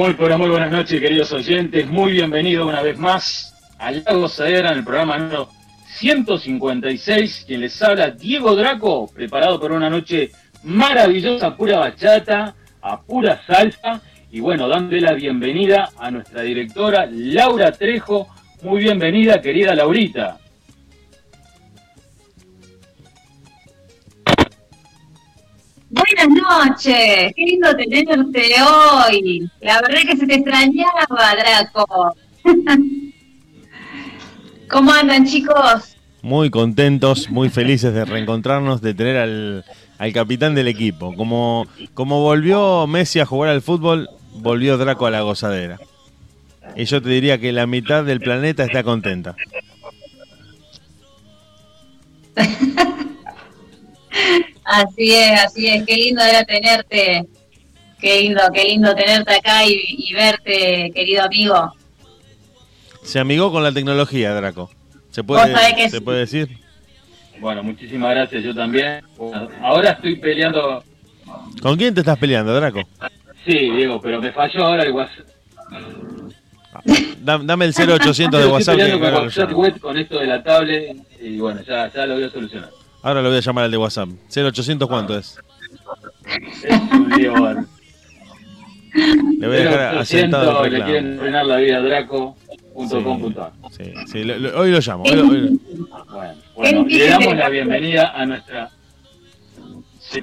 Muy, muy buenas noches, queridos oyentes. Muy bienvenidos una vez más a La Gozadera en el programa número 156. Quien les habla, Diego Draco, preparado para una noche maravillosa, pura bachata, a pura salsa. Y bueno, dándole la bienvenida a nuestra directora, Laura Trejo. Muy bienvenida, querida Laurita. Buenas noches, qué lindo tenerte hoy. La verdad que se te extrañaba, Draco. ¿Cómo andan, chicos? Muy contentos, muy felices de reencontrarnos, de tener al, al capitán del equipo. Como, como volvió Messi a jugar al fútbol, volvió Draco a la gozadera. Y yo te diría que la mitad del planeta está contenta. Así es, así es, qué lindo era tenerte, qué lindo, qué lindo tenerte acá y, y verte, querido amigo. Se amigó con la tecnología, Draco. ¿Se puede, que ¿se sí. puede decir? Bueno, muchísimas gracias, yo también. Bueno, ahora estoy peleando, ¿Con quién te estás peleando, Draco? sí, Diego, pero me falló ahora el WhatsApp. Da- dame el 0800 de Estoy WhatsApp. que peleando con WhatsApp web con esto de la tablet y bueno, ya, ya lo voy a solucionar. Ahora lo voy a llamar al de WhatsApp. 0800 cuánto es. Le voy a dejar asentado le quieren frenar la vida a draco.com.ar. Sí, sí, lo- lo- hoy lo llamo. hoy lo- hoy lo- Bueno, bueno, le damos la bienvenida a nuestra... Sí.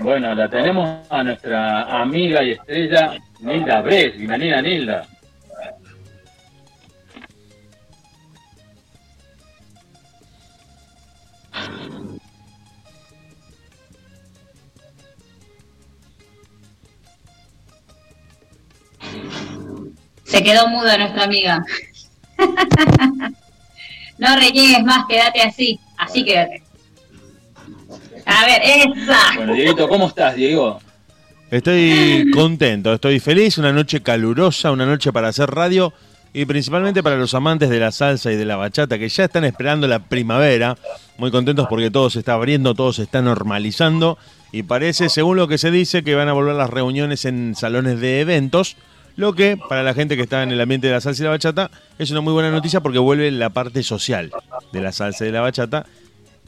bueno, la tenemos a nuestra amiga y estrella Nilda Bres. Bienvenida, Nilda. Se quedó muda nuestra amiga. no reniegues más, quédate así, así quédate. A ver, esa. Bueno, Dieguito, ¿cómo estás, Diego? Estoy contento, estoy feliz. Una noche calurosa, una noche para hacer radio. Y principalmente para los amantes de la salsa y de la bachata que ya están esperando la primavera. Muy contentos porque todo se está abriendo, todo se está normalizando. Y parece, según lo que se dice, que van a volver las reuniones en salones de eventos. Lo que, para la gente que está en el ambiente de la salsa y la bachata, es una muy buena noticia porque vuelve la parte social de la salsa y de la bachata.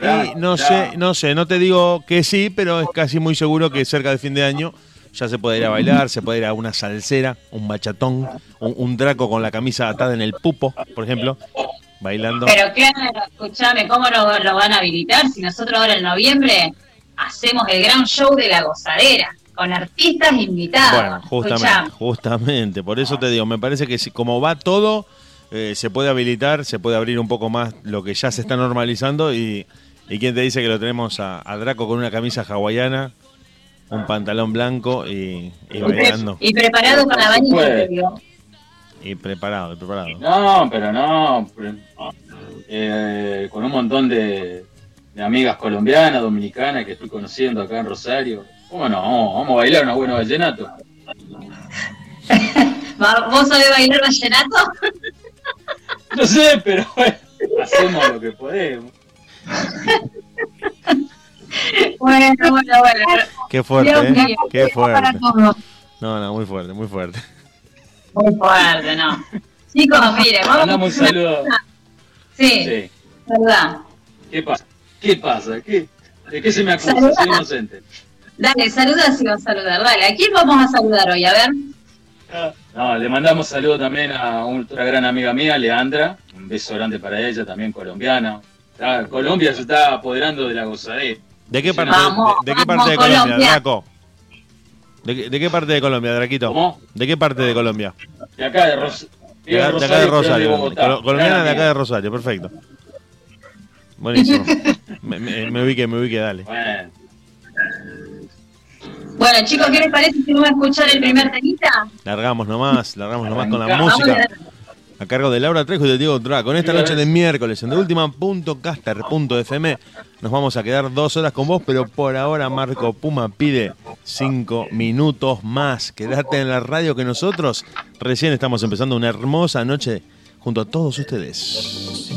Y no sé, no sé, no te digo que sí, pero es casi muy seguro que cerca de fin de año ya se puede ir a bailar, se puede ir a una salsera, un bachatón, un, un draco con la camisa atada en el pupo, por ejemplo, bailando. Pero claro, escúchame, ¿cómo lo, lo van a habilitar si nosotros ahora en noviembre hacemos el gran show de la gozadera con artistas invitados? Bueno, justamente, Escuchame. justamente, por eso te digo, me parece que si, como va todo, eh, se puede habilitar, se puede abrir un poco más lo que ya se está normalizando y, y quién te dice que lo tenemos a, a Draco con una camisa hawaiana, un pantalón blanco y, y Y, pre- bailando y preparado con la te digo. y preparado, y preparado. No, pero no. eh, con un montón de, de amigas colombianas, dominicanas que estoy conociendo acá en Rosario. ¿Cómo no? Vamos, vamos a bailar unos buenos vallenatos. Va- ¿Vos sabés bailar vallenato? No sé, pero bueno, hacemos lo que podemos. Bueno, bueno, bueno. Qué fuerte, ¿eh? Qué para fuerte. todos. No, no, muy fuerte, muy fuerte. Muy fuerte, ¿no? Chicos, miren, vamos Mandamos un saludo. Sí, Sí. verdad. ¿Qué pasa? ¿Qué pasa? ¿Qué? ¿De qué se me acusa? Saluda. Soy inocente. Dale, saluda si vas a saludar. Dale, ¿a quién vamos a saludar hoy? A ver. No, le mandamos saludo también a otra gran amiga mía, Leandra. Un beso grande para ella, también colombiana. Ah, Colombia se está apoderando de la gozadera. ¿De qué parte, Vamos, de, de qué parte de Colombia, Colombia. Draco? ¿De, qué- de qué parte de Colombia, Draquito? ¿Cómo? ¿De qué parte de Colombia? De acá de, Ros- De acá, de acá de Rosario. colombiana de acá de Rosario, perfecto. Buenísimo. me, me, me, ubiqué, me ubiqué, dale. Bueno. Bueno, chicos, ¿qué les parece si vamos a escuchar el primer temita? Largamos nomás, largamos nomás con la música. A cargo de Laura Trejo y de Diego Dra. Con esta noche de miércoles en deultima.caster.fm nos vamos a quedar dos horas con vos, pero por ahora Marco Puma pide cinco minutos más. Quédate en la radio que nosotros recién estamos empezando una hermosa noche junto a todos ustedes.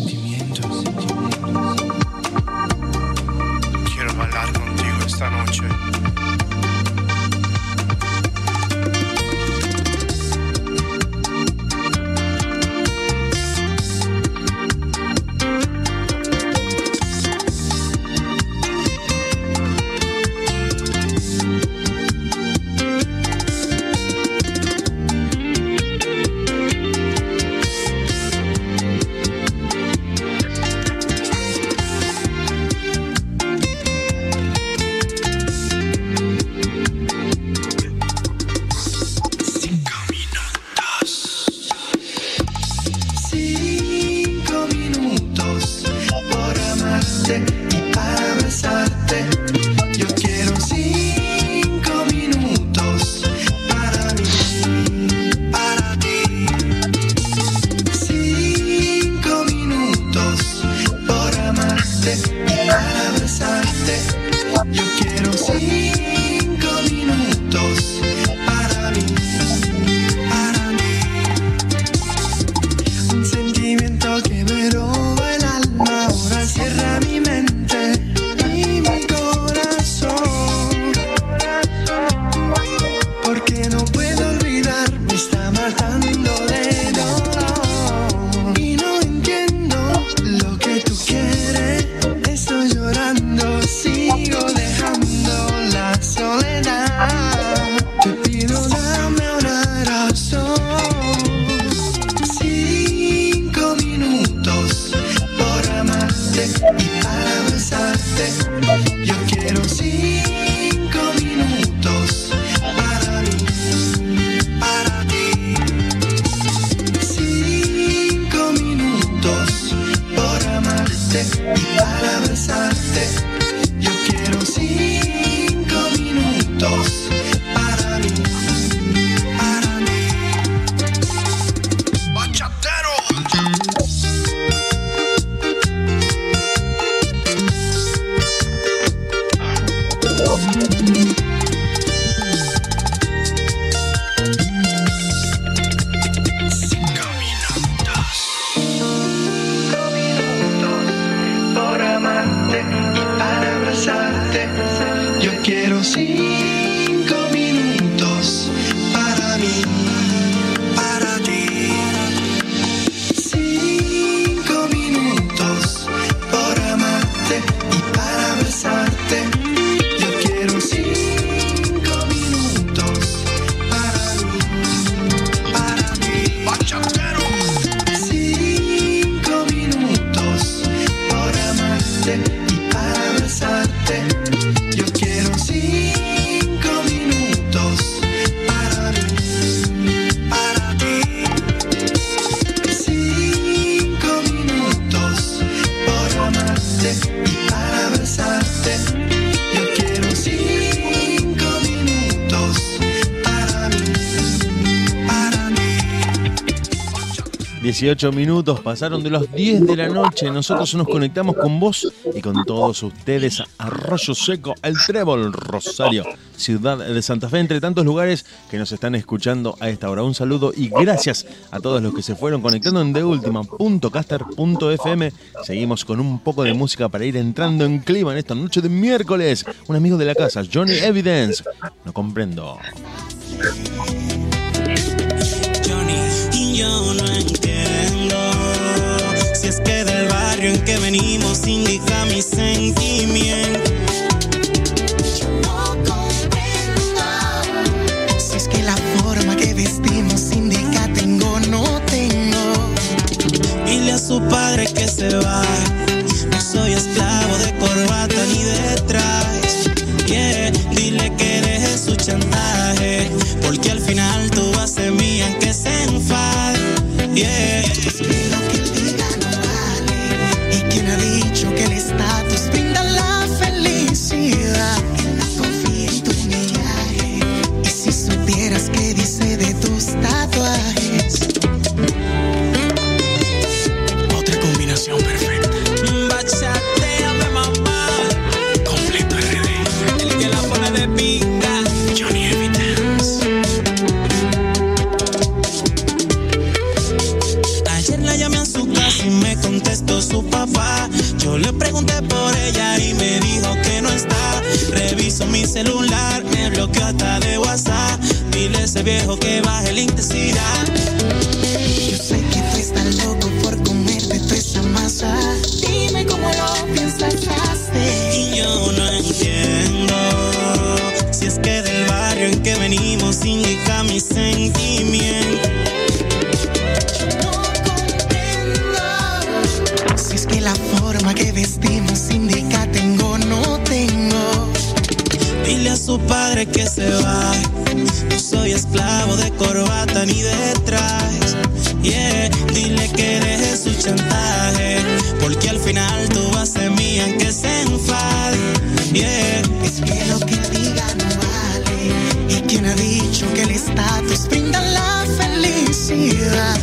fuerte minutos pasaron de los 10 de la noche. Nosotros nos conectamos con vos y con todos ustedes. Arroyo Seco, El Trébol, Rosario, ciudad de Santa Fe, entre tantos lugares que nos están escuchando a esta hora. Un saludo y gracias a todos los que se fueron conectando en deultima.caster.fm. Seguimos con un poco de música para ir entrando en clima en esta noche de miércoles. Un amigo de la casa, Johnny Evidence. No comprendo. Yo no entiendo si es que del barrio en que venimos indica mi sentimiento. No comprendo si es que la forma que vestimos indica tengo o no tengo. Dile a su padre que se va. No soy esclavo de corbata ni de traje. Yeah, dile que deje su chantaje, porque al final yeah. Mi celular me bloqueó hasta de WhatsApp. Dile a ese viejo que baje la intensidad. Yo sé que tú estás loco por comerte toda esa masa. Dime cómo lo piensas hacer. Y yo no entiendo si es que del barrio en que venimos indica mi sentimiento. No comprendo si es que la forma que vestimos su padre que se va. No soy esclavo de corbata ni de trajes. Yeah, dile que deje su chantaje. Porque al final tú vas a ser mía que se enfade. Yeah. Es que lo que diga no vale. ¿Y quién ha dicho que el estatus brinda la felicidad?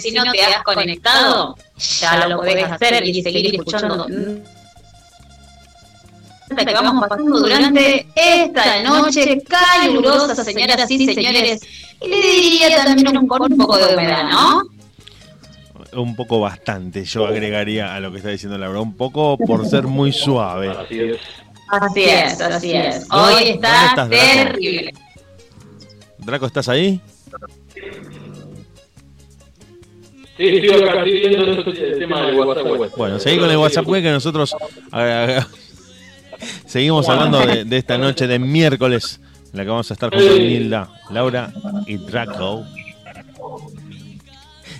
deultima.caster.fm. Si no te has conectado, ya lo podés hacer y seguir escuchando. Que vamos pasando durante esta noche calurosa, señoras y señores. Y le diría también un, con un poco de humedad, ¿no? Un poco bastante, yo agregaría a lo que está diciendo Laura, un poco por ser muy suave. Así es. Así es, así es. ¿Dónde- Hoy está terrible. Draco, ¿estás ahí? Sí, acá estoy viendo el tema del WhatsApp. web. Bueno, seguí con el WhatsApp web que nosotros seguimos hablando de, de esta noche de miércoles, en la que vamos a estar con Nilda, Laura y Draco.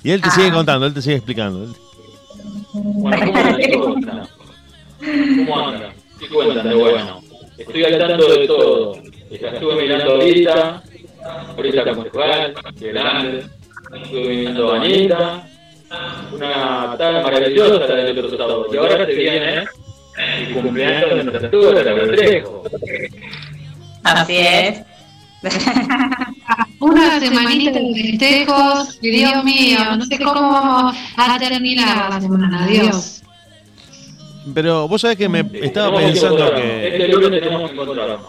Y él te sigue contando, él te sigue explicando. Bueno, ¿cómo andan? ¿Qué cuentan de bueno? Estoy al tanto de todo. Estuve mirando ahorita, ahorita con Esteban, que grande. A Anita, una tan maravillosa la del otro sábado. Y ahora se viene el cumpleaños de nuestra tutora, la Trejo. Así es. Una semanita de festejos, Dios mío, no sé cómo vamos a terminar la semana, Dios. Pero vos sabés que me estaba pensando que... Este lunes tenemos que encontrarnos.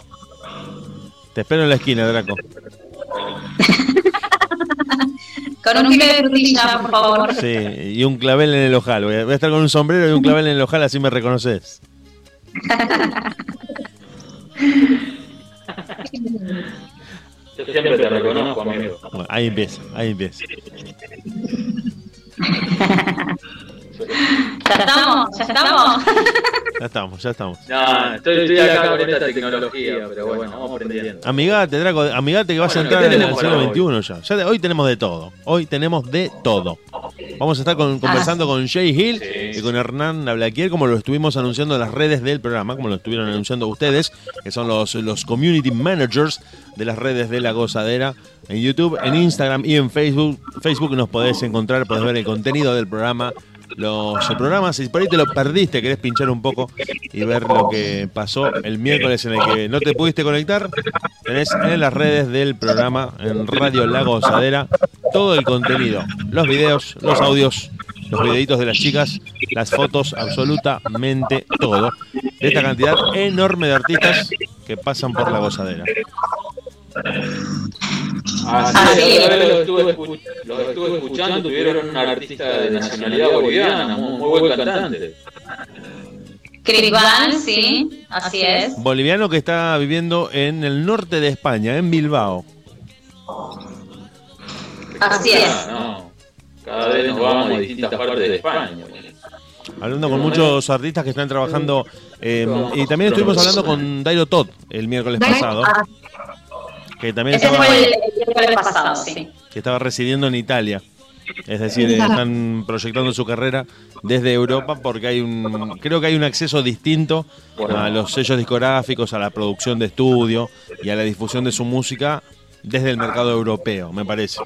Te espero en la esquina, Draco. Con un kilo de frutilla, por favor. Sí, y un clavel en el ojal. Voy a, voy a estar con un sombrero y un clavel en el ojal, así me reconoces. Yo siempre te reconozco, amigo. Bueno, ahí empieza, ahí empieza. ¿Ya estamos? ¿Ya estamos? Ya estamos, ya estamos. No, estoy, estoy acá con esta tecnología, pero bueno, vamos aprendiendo. Amigate, Draco, amigate que vas a entrar ¿qué en el siglo XXI ya. Ya de- Hoy tenemos de todo. Hoy tenemos de todo. Vamos a estar con- conversando con Jay Hill y con Hernán Nablaquier, como lo estuvimos anunciando en las redes del programa, como lo estuvieron anunciando ustedes, que son los, los community managers de las redes de la gozadera. En YouTube, en Instagram y en Facebook. Facebook nos podés encontrar, podés ver el contenido del programa los programas. Si por ahí te lo perdiste, querés pinchar un poco y ver lo que pasó el miércoles en el que no te pudiste conectar, tenés en las redes del programa, en Radio La Gozadera, todo el contenido, los videos, los audios, los videitos de las chicas, las fotos, absolutamente todo. De esta cantidad enorme de artistas que pasan por La Gozadera. Así es, la verdad, lo estuve, escu- lo estuve escuchando, tuvieron un artista de nacionalidad boliviana, muy, muy buen cantante. Chris Van, sí, así es. Boliviano que está viviendo en el norte de España, en Bilbao. Así es. Ah, no. Cada vez nos vamos a distintas partes de España. Hablando con muchos artistas que están trabajando. eh, y también estuvimos hablando con Dairo Todd el miércoles pasado, Ah, que también Ese estaba, fue el, el miércoles pasado, sí. que estaba residiendo en Italia. Es decir, están proyectando su carrera desde Europa porque hay un, creo que hay un acceso distinto a los sellos discográficos, a la producción de estudio y a la difusión de su música desde el mercado europeo, me parece.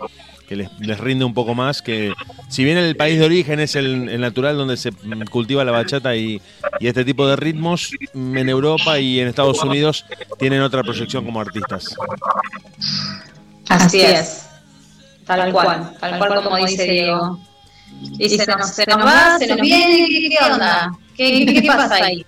Que les, les rinde un poco más que, si bien el país de origen es el, el natural donde se cultiva la bachata y, y este tipo de ritmos, mm, en Europa y en Estados Unidos tienen otra proyección como artistas. Así es. Tal cual, tal cual como dice Diego. Y se nos, se nos va, se nos viene, ¿qué, qué onda? ¿Qué, qué, qué pasa ahí?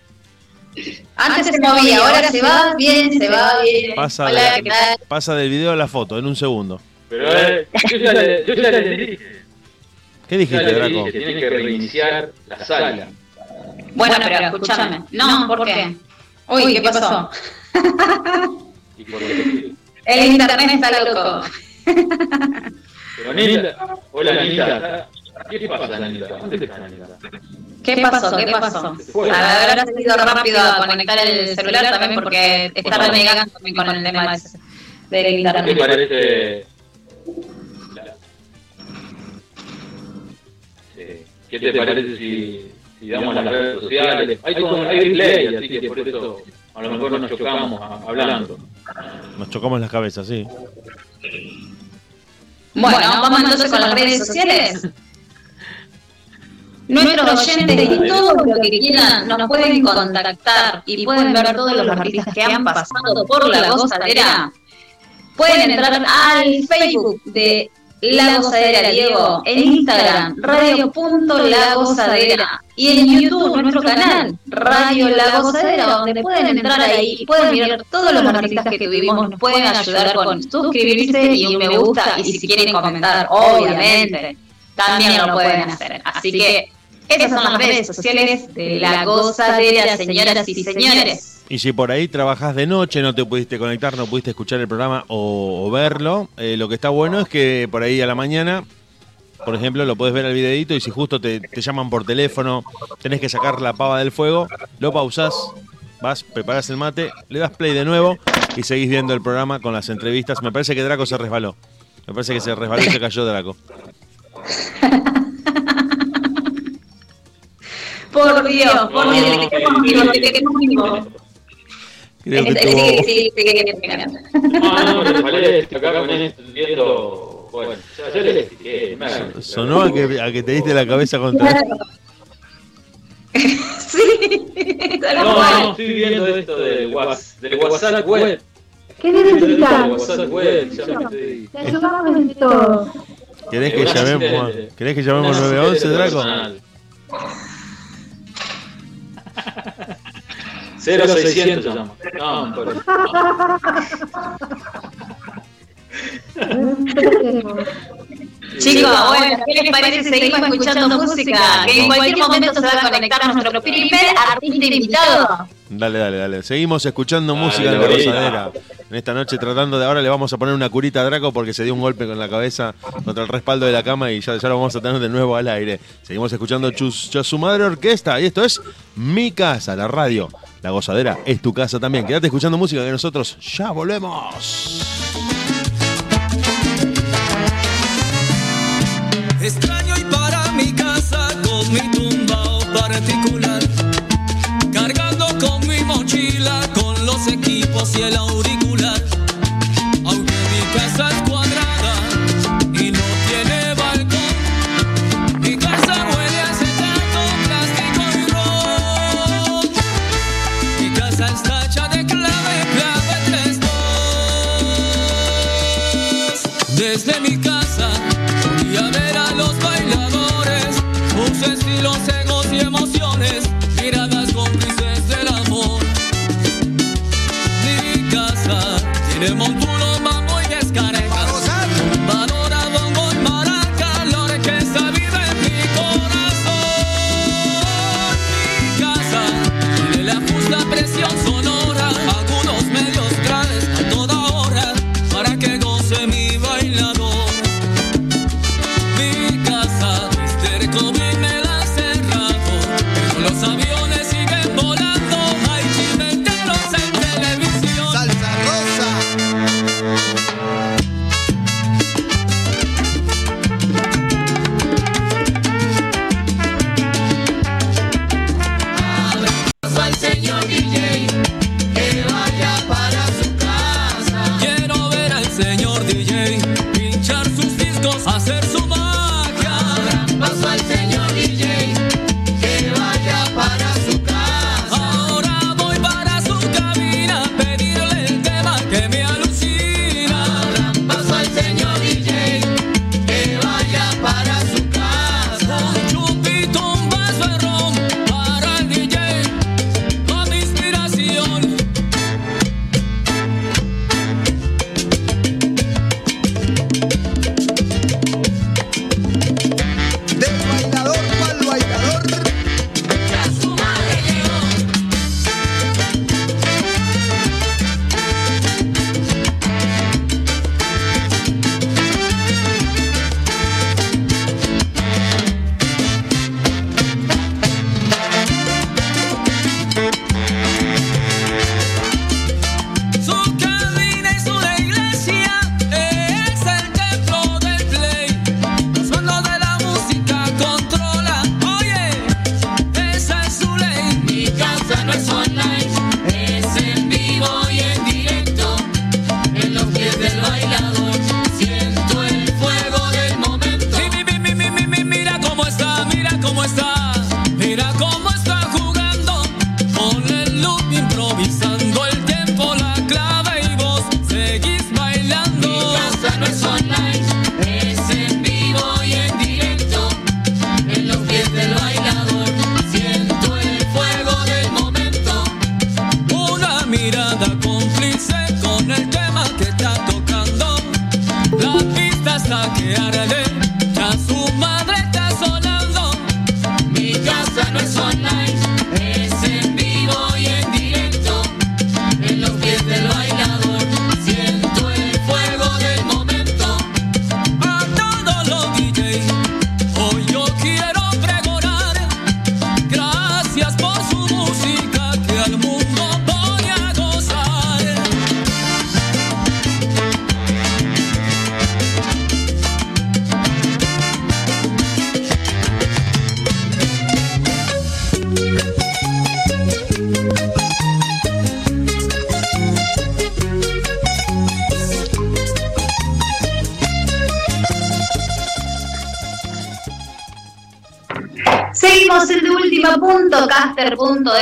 Antes se movía, ahora se va, viene, se va, viene. Pasa, Hola, de- ¿qué tal? pasa del video a la foto en un segundo. Pero eh, yo ya le, yo ya le dije, ¿Qué dijiste, Draco? dije, tienen que reiniciar la sala. Bueno, pero escúchame. No, ¿por qué? Uy, ¿qué pasó? Y por que- El internet está loco. Pero Anita, hola Anita, ¿qué pasa Anita? ¿Dónde está Anita? ¿Qué pasó? ¿Qué pasó? Se fue. Habrá sido rápido a conectar el celular también porque está renegando con el tema del ¿Qué te internet. parece? Sí. ¿Qué te parece si, si damos las redes sociales? Hay, como- hay replay, así que por eso a lo mejor nos chocamos hablando. Nos chocamos las cabezas, sí. Bueno, vamos entonces con las redes sociales. Nuestros oyentes y todo lo que quieran nos pueden contactar y pueden ver todos los artistas que han pasado por la gozadera. Pueden entrar al Facebook de La Gozadera Diego, en Instagram, radio.lagozadera y en YouTube, nuestro canal, Radio La Gozadera, donde pueden entrar ahí y pueden ver todos los artistas que tuvimos, nos pueden ayudar con suscribirse y un me gusta y si quieren comentar, obviamente, también lo pueden hacer. Así que esas son las redes sociales de La Gozadera, señoras y señores. Y si por ahí trabajas de noche, no te pudiste conectar, no pudiste escuchar el programa o, o verlo, eh, lo que está bueno es que por ahí a la mañana, por ejemplo, lo puedes ver el videito y si justo te, te llaman por teléfono, tenés que sacar la pava del fuego, lo pausás, vas, preparas el mate, le das play de nuevo y seguís viendo el programa con las entrevistas. Me parece que Draco se resbaló. Me parece que se resbaló y se cayó Draco. Por Dios, por Dios, te queremos vivos, te queremos vivos. Creo que Eh, tuvo... sí, sí, sí, sí, sí, sí. No, no, me parece acá con esto viendo. Bueno, ya, le expliqué. me- Sonó a que, a que te diste la cabeza contra... Sí, No, no, estoy viendo esto del WhatsApp, del WhatsApp web. ¿Qué Del necesitas? WhatsApp web, ya me estoy- Te ayudamos en todo. ¿Querés que llamemos, ¿querés que llamemos una 911, serie Draco? Personal. 0600 se llama. No, por eso. Chicos, bueno, ¿qué les parece? Seguimos escuchando música. Que en cualquier momento se va a conectar nuestro primer artista invitado. Dale, dale, dale. Seguimos escuchando Dale, música en la gozadera. En esta noche tratando de. Ahora le vamos a poner una curita a Draco porque se dio un golpe con la cabeza contra el respaldo de la cama y ya, ya lo vamos a tener de nuevo al aire. Seguimos escuchando Chus, Chus- su madre orquesta y esto es Mi Casa, la radio. La gozadera es tu casa también. Quédate escuchando música que nosotros ya volvemos. Extraño y para mi casa con mi tumbao particular, cargando con mi mochila, con los equipos y el auricular.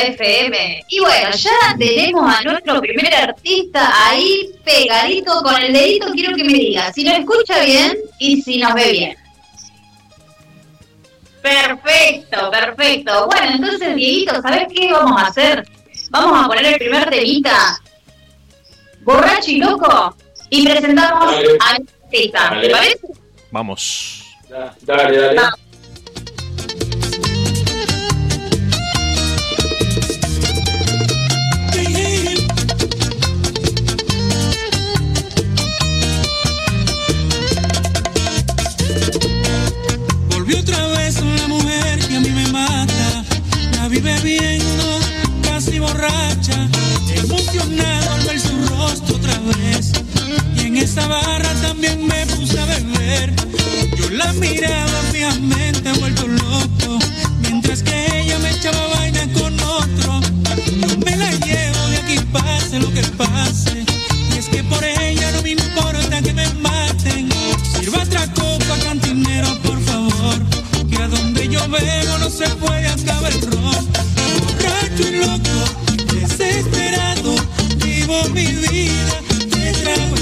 FM. Y bueno, ya tenemos a nuestro primer artista ahí pegadito con el dedito, quiero que me diga si nos escucha bien y si nos ve bien. Perfecto, perfecto. Bueno, entonces, Dieguito, ¿sabes qué vamos a hacer? Vamos a poner el primer temita, borracho y loco, y presentamos a artista. ¿Te parece? Vamos. Dale, dale. Vamos. loco desesperado, vivo mi vida de trago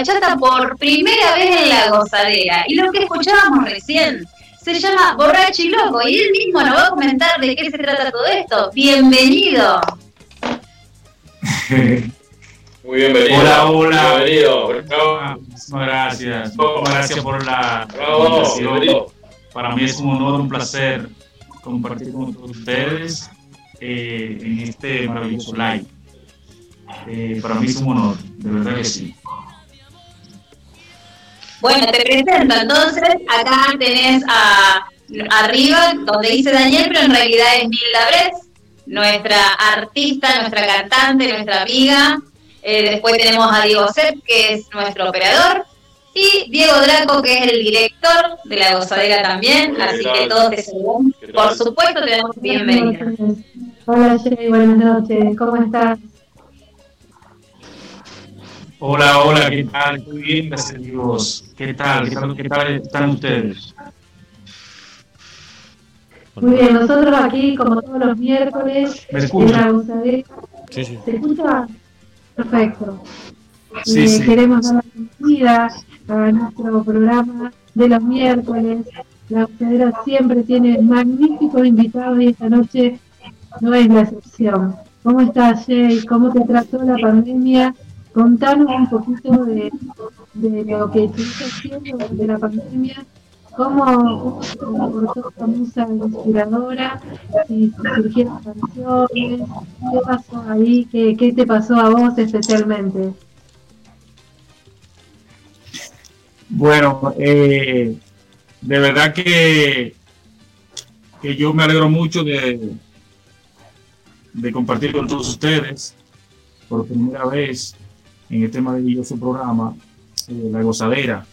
bachata por primera vez en la gozadera. Y lo que escuchábamos recién se llama Borracho y Loco, y él mismo nos va a comentar de qué se trata todo esto. Bienvenido. Muy bienvenido. Hola, hola. Bienvenido. Ah, gracias. Muchas gracias por la Bravo. invitación. Bienvenido. Para mí es un honor, un placer compartir con todos ustedes eh, en este maravilloso live. Eh, para mí es un honor, de verdad que sí. Bueno, te presento entonces, acá tenés a, arriba donde dice Daniel, pero en realidad es Nilda Bres, nuestra artista, nuestra cantante, nuestra amiga. Eh, después tenemos a Diego Sepp, que es nuestro operador. Y Diego Draco, que es el director de la gozadera también. ¿Qué Así tal? que todos te. Por supuesto, te damos bienvenida. Hola Jay, buenas noches, ¿cómo estás? Hola, hola, ¿qué tal? Muy bien, gracias a Dios. ¿Qué tal? ¿Qué tal, qué tal están ustedes? Muy bien, nosotros aquí, como todos los miércoles, ¿Me en la gozadera. Sí, sí. ¿Se escucha? Perfecto. Sí, Eh, sí. Queremos dar la bienvenida a nuestro programa de los miércoles. La gozadera siempre tiene magníficos invitados y esta noche no es la excepción. ¿Cómo estás, Jay? ¿Cómo te trató la pandemia? Contanos un poquito de, de lo que estuviste haciendo durante la pandemia. ¿Cómo, comportó esta musa inspiradora? Si surgieron canciones, ¿qué pasó ahí? ¿Qué, ¿Qué te pasó a vos especialmente? Bueno, eh, de verdad que, que yo me alegro mucho de, de compartir con todos ustedes por primera vez en este maravilloso programa, eh, La Gozadera.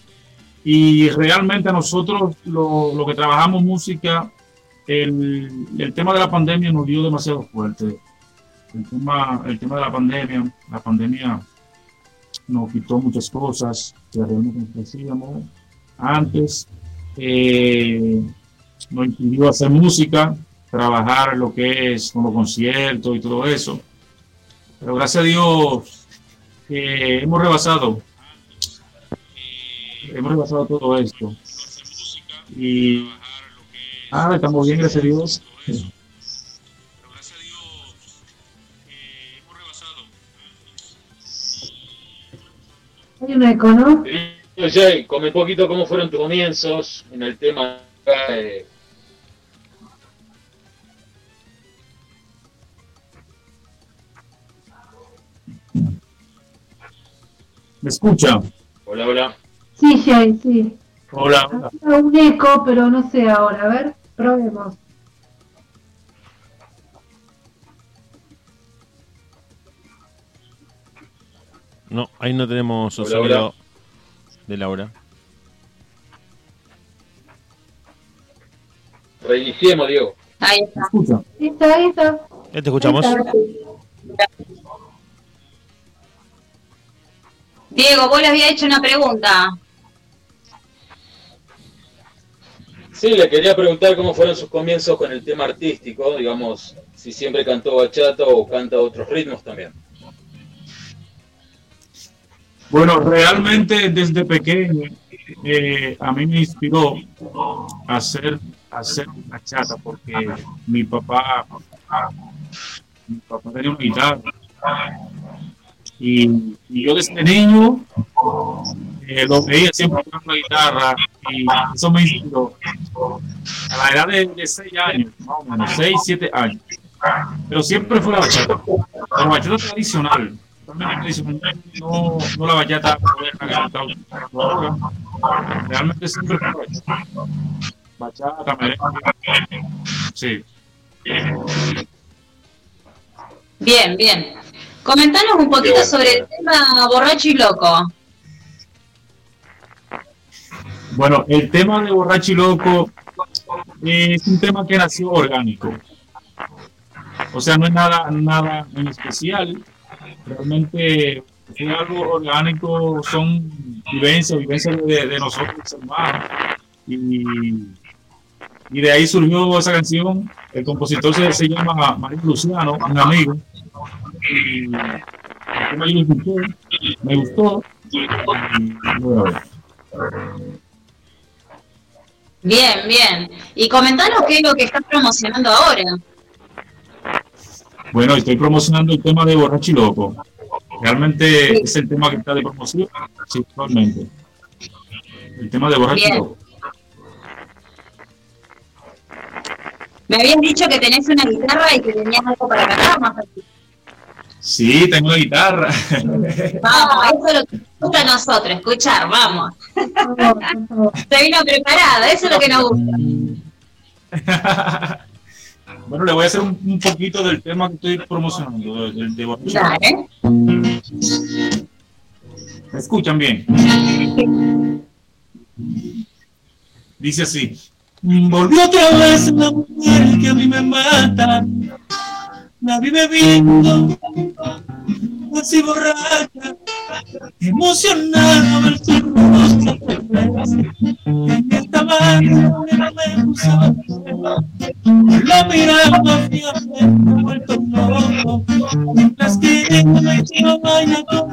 Y realmente nosotros lo, lo que trabajamos música, el, el tema de la pandemia nos dio demasiado fuerte. El tema, el tema de la pandemia, la pandemia nos quitó muchas cosas que hacíamos antes. eh, nos impidió hacer música, trabajar lo que es como conciertos y todo eso. Pero gracias a Dios que hemos rebasado, hemos rebasado todo esto. Y ah, estamos bien, gracias a Dios. Hay un eco, ¿no? Querido Jay, come un poquito cómo fueron tus comienzos en el tema. eh, ¿Me escucha? Hola, hola. Sí, Jay, sí. Hola, hola. Había un eco, pero no sé ahora. A ver, probemos. No, ahí no tenemos Hola, sonido hola. de Laura. Reiniciemos, Diego. Ahí está. Ahí está, ahí está. ¿Ya te escuchamos? Ahí está. Diego, vos le había hecho una pregunta. Sí, le quería preguntar cómo fueron sus comienzos con el tema artístico, digamos, si siempre cantó bachata o canta otros ritmos también. Bueno, realmente desde pequeño eh, a mí me inspiró a hacer, a hacer bachata porque mi papá, mi papá tenía una guitarra y, yo desde niño eh, lo veía siempre tocando la guitarra y eso me inspiró a la edad de, de 6 años, más o menos, 6, 7 años. Pero siempre fue la bachata, la bachata tradicional, no, no la bachata moderna. Realmente siempre fue la bachata. Bachata, merengue, sí. Bien, bien. Comentanos un poquito bueno. sobre el tema borracho y loco. Bueno, el tema de Borracho y Loco es un tema que nació orgánico. O sea, no es nada, nada en especial. Realmente fue algo orgánico, son vivencias, vivencias de, de nosotros, hermanos. Y, y de ahí surgió esa canción. El compositor se, se llama Mario Luciano, un amigo. Yo lo escuché, me gustó. Bueno, Bien, bien. Y comentanos qué es lo que estás promocionando ahora. Bueno, estoy promocionando el tema de Borracho y Loco. Realmente es el tema que está de promoción, sí, actualmente. El tema de Borracho y. Loco. Me habías dicho que tenés una guitarra y que tenías algo para cantar más fácil. Sí, tengo una guitarra. Vamos, eso es lo que nos gusta a nosotros, escuchar, vamos. Se vino preparada, eso es lo que nos gusta. bueno, le voy a hacer un, un poquito del tema que estoy promocionando, del de. Dale. ¿Me escuchan bien? Dice así. Volvió otra vez la mujer que a mí me mata. La vi bebiendo, así borracha, emocionada ver su rostro. En esta barra no me gustaba La miraba fijamente vuelto loco, mientras que iba baila con.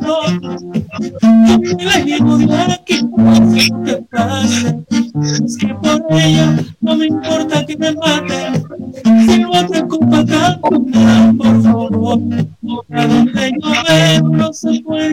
Yo me la llevo de aquí, que pase. Es que por ella no me importa que me mate. Si otra copa canto, por favor. A donde yo veo no se puede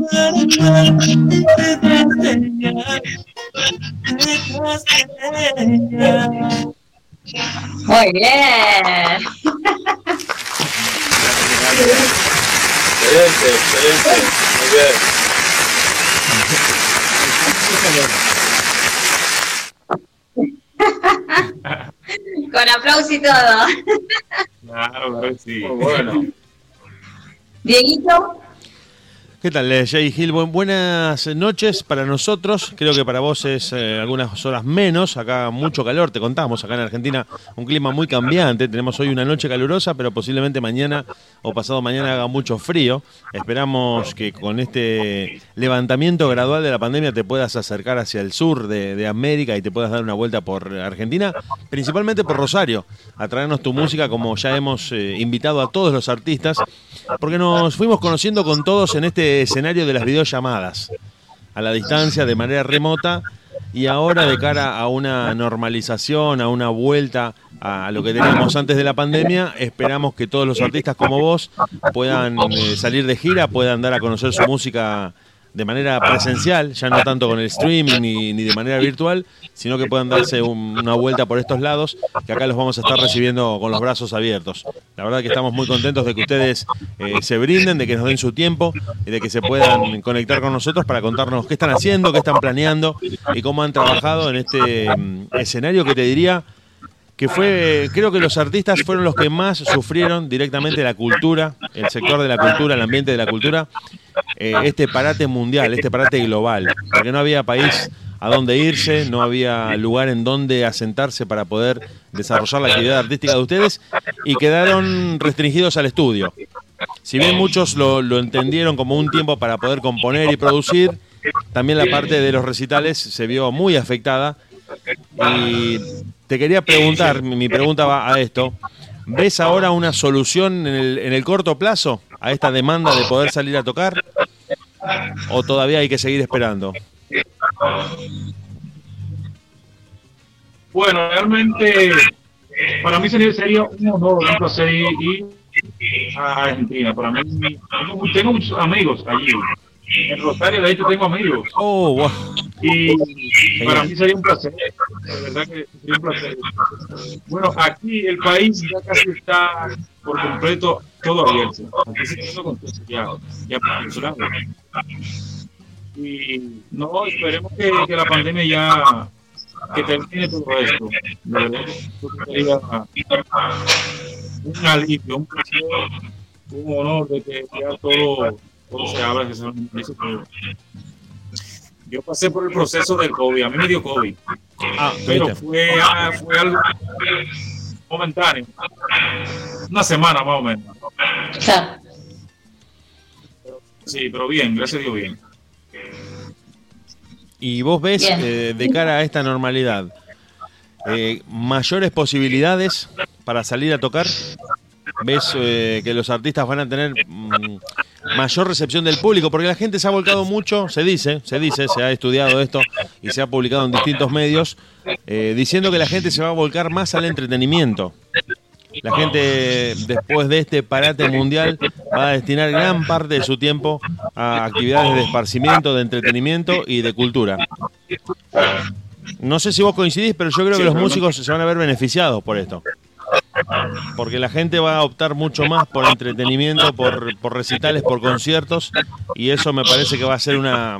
Muy bien. Excelente, excelente. Muy bien. Con aplauso y todo. Claro, sí. Muy bueno. Dieguito, ¿Qué tal, eh, Jay? Bu- buenas noches para nosotros. Creo que para vos es eh, algunas horas menos. Acá mucho calor, te contamos. Acá en Argentina un clima muy cambiante. Tenemos hoy una noche calurosa, pero posiblemente mañana o pasado mañana haga mucho frío. Esperamos que con este levantamiento gradual de la pandemia te puedas acercar hacia el sur de, de América y te puedas dar una vuelta por Argentina, principalmente por Rosario, a traernos tu música como ya hemos eh, invitado a todos los artistas, porque nos fuimos conociendo con todos en este escenario de las videollamadas. a la distancia, de manera remota, y ahora de cara a una normalización, a una vuelta a lo que teníamos antes de la pandemia, esperamos que todos los artistas como vos puedan eh, salir de gira, puedan dar a conocer su música de manera presencial, ya no tanto con el streaming ni, ni de manera virtual, sino que puedan darse un- una vuelta por estos lados, que acá los vamos a estar recibiendo con los brazos abiertos. La verdad que estamos muy contentos de que ustedes eh, se brinden, de que nos den su tiempo y de que se puedan conectar con nosotros para contarnos qué están haciendo, qué están planeando y cómo han trabajado en este mm, escenario que te diría que fue, creo que los artistas fueron los que más sufrieron directamente la cultura, el sector de la cultura, el ambiente de la cultura, eh, este parate mundial, este parate global, porque no había país a dónde irse, no había lugar en donde asentarse para poder desarrollar la actividad artística de ustedes y quedaron restringidos al estudio. Si bien muchos lo, lo entendieron como un tiempo para poder componer y producir, también la parte de los recitales se vio muy afectada y te quería preguntar, mi pregunta va a esto. ¿Ves ahora una solución en el, en el corto plazo a esta demanda de poder salir a tocar? ¿O todavía hay que seguir esperando? Bueno, realmente para mí sería, sería un honor, un placer ir, a Argentina. Para mí, tengo muchos amigos allí. En Rosario, de hecho, tengo amigos. Oh, wow. Y para mí sería un placer. De verdad que sería un placer. Bueno, aquí el país ya casi está por completo todo abierto. Ya, ya. Y no, esperemos que, que la pandemia ya que termine todo esto. De verdad sería un alivio, un placer, un honor de que ya todo, todo se abra, que se. Yo pasé por el proceso del COVID, a mí me dio COVID, Ah, pero fue, ah, fue algo momentáneo, una semana más o menos. Sí, pero bien, gracias a Dios bien. Y vos ves, eh, de cara a esta normalidad, eh, mayores posibilidades para salir a tocar. ¿Ves eh, que los artistas van a tener mm, mayor recepción del público? Porque la gente se ha volcado mucho, se dice, se dice, se ha estudiado esto y se ha publicado en distintos medios, eh, diciendo que la gente se va a volcar más al entretenimiento. La gente, después de este parate mundial, va a destinar gran parte de su tiempo a actividades de esparcimiento, de entretenimiento y de cultura. No sé si vos coincidís, pero yo creo que los músicos se van a ver beneficiados por esto. Porque la gente va a optar mucho más por entretenimiento, por, por recitales, por conciertos, y eso me parece que va a ser una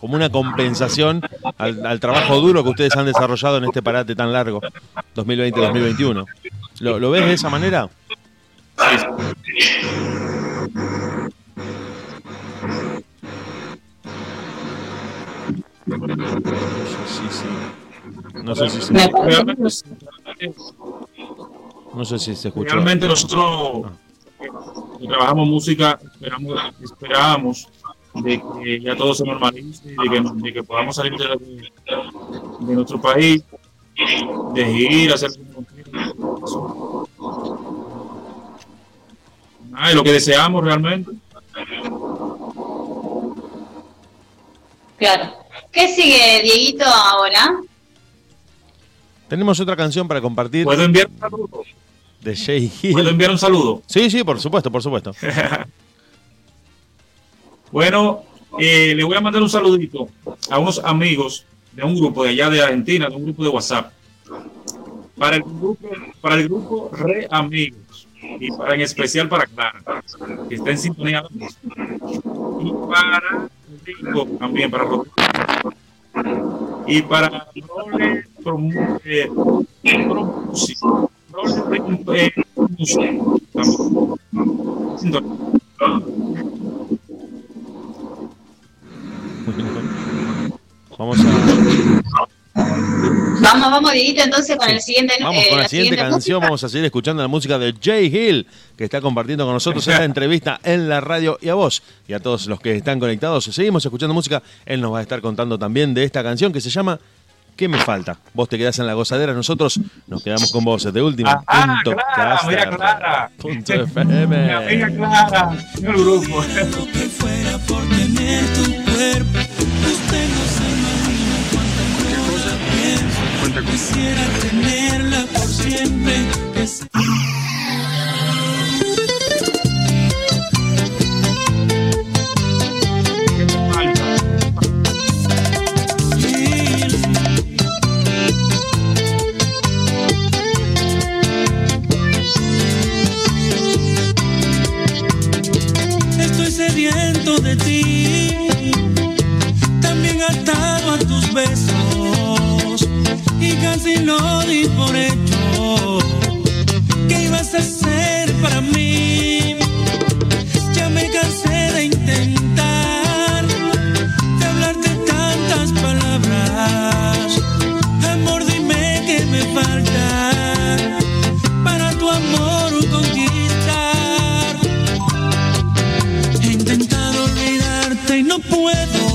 como una compensación al, al trabajo duro que ustedes han desarrollado en este parate tan largo, 2020-2021. ¿Lo, ¿Lo ves de esa manera? No sé si se, Realmente, no sé si se escuchó. realmente nosotros que trabajamos música esperamos, esperábamos de que ya todo se normalice, de que, de que podamos salir de, de nuestro país, de ir a hacer Nada, es lo que deseamos realmente. Claro. ¿Qué sigue, Dieguito, ahora? Tenemos otra canción para compartir. ¿Puedo enviar un saludo? De Jay Hill. ¿Puedo enviar un saludo? Sí, sí, por supuesto, por supuesto. Bueno, eh, le voy a mandar un saludito a unos amigos de un grupo de allá de Argentina, de un grupo de WhatsApp. Para el grupo, para el grupo Re Amigos y para, en especial para Clara, que está en sintonía. Y para Rico también, para Rodrigo. Y para Role Promu- eh, Promusic. Vamos a. Vamos, vamos, Dieguito, entonces con el siguiente. Vamos eh, con la siguiente canción, música. vamos a seguir escuchando la música de Jay Hill, que está compartiendo con nosotros esta entrevista en la radio y a vos y a todos los que están conectados. Seguimos escuchando música, él nos va a estar contando también de esta canción que se llama ¿Qué me falta? Vos te quedás en la gozadera, nosotros nos quedamos con vos. De última. Ah, ah punto Clara, mira Clara. Punto FM. Mira Clara, el grupo. Quisiera tenerla por siempre. de ti, también atado a tus besos y casi lo di por hecho. ¿Qué ibas a hacer para mí? Ya me cansé de intentar de hablarte tantas palabras. Amor, dime que me falta. poeta.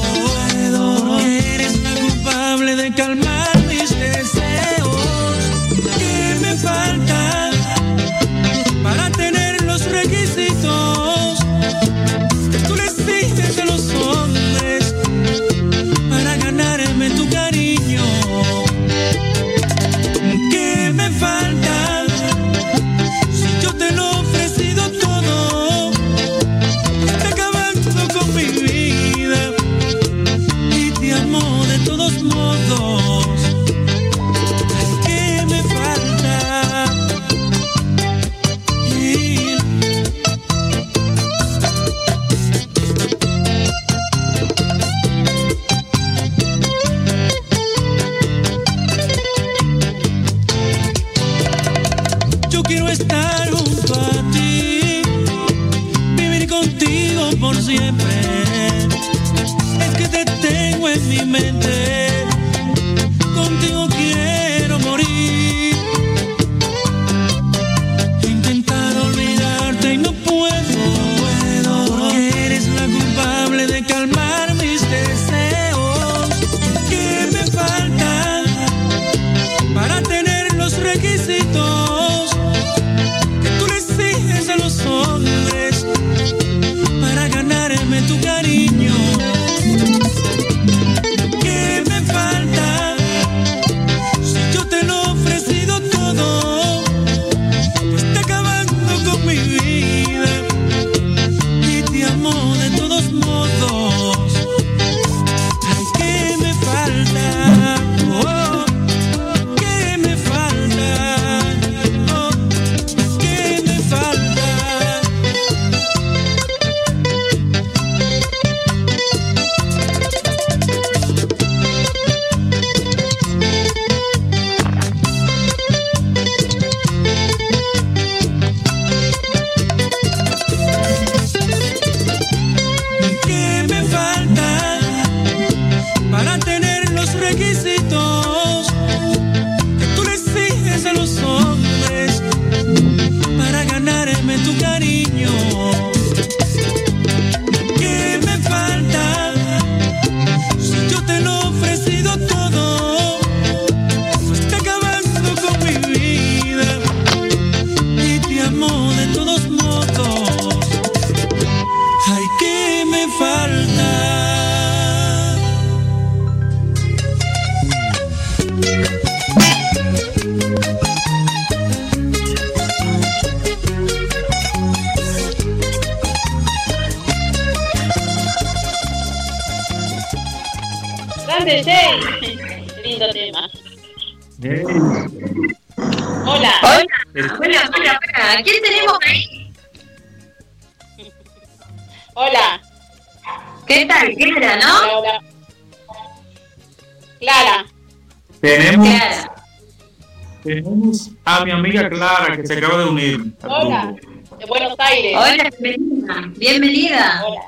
mi amiga Clara, que se acaba de unir. Hola, de Buenos Aires. Hola, bienvenida. Hola.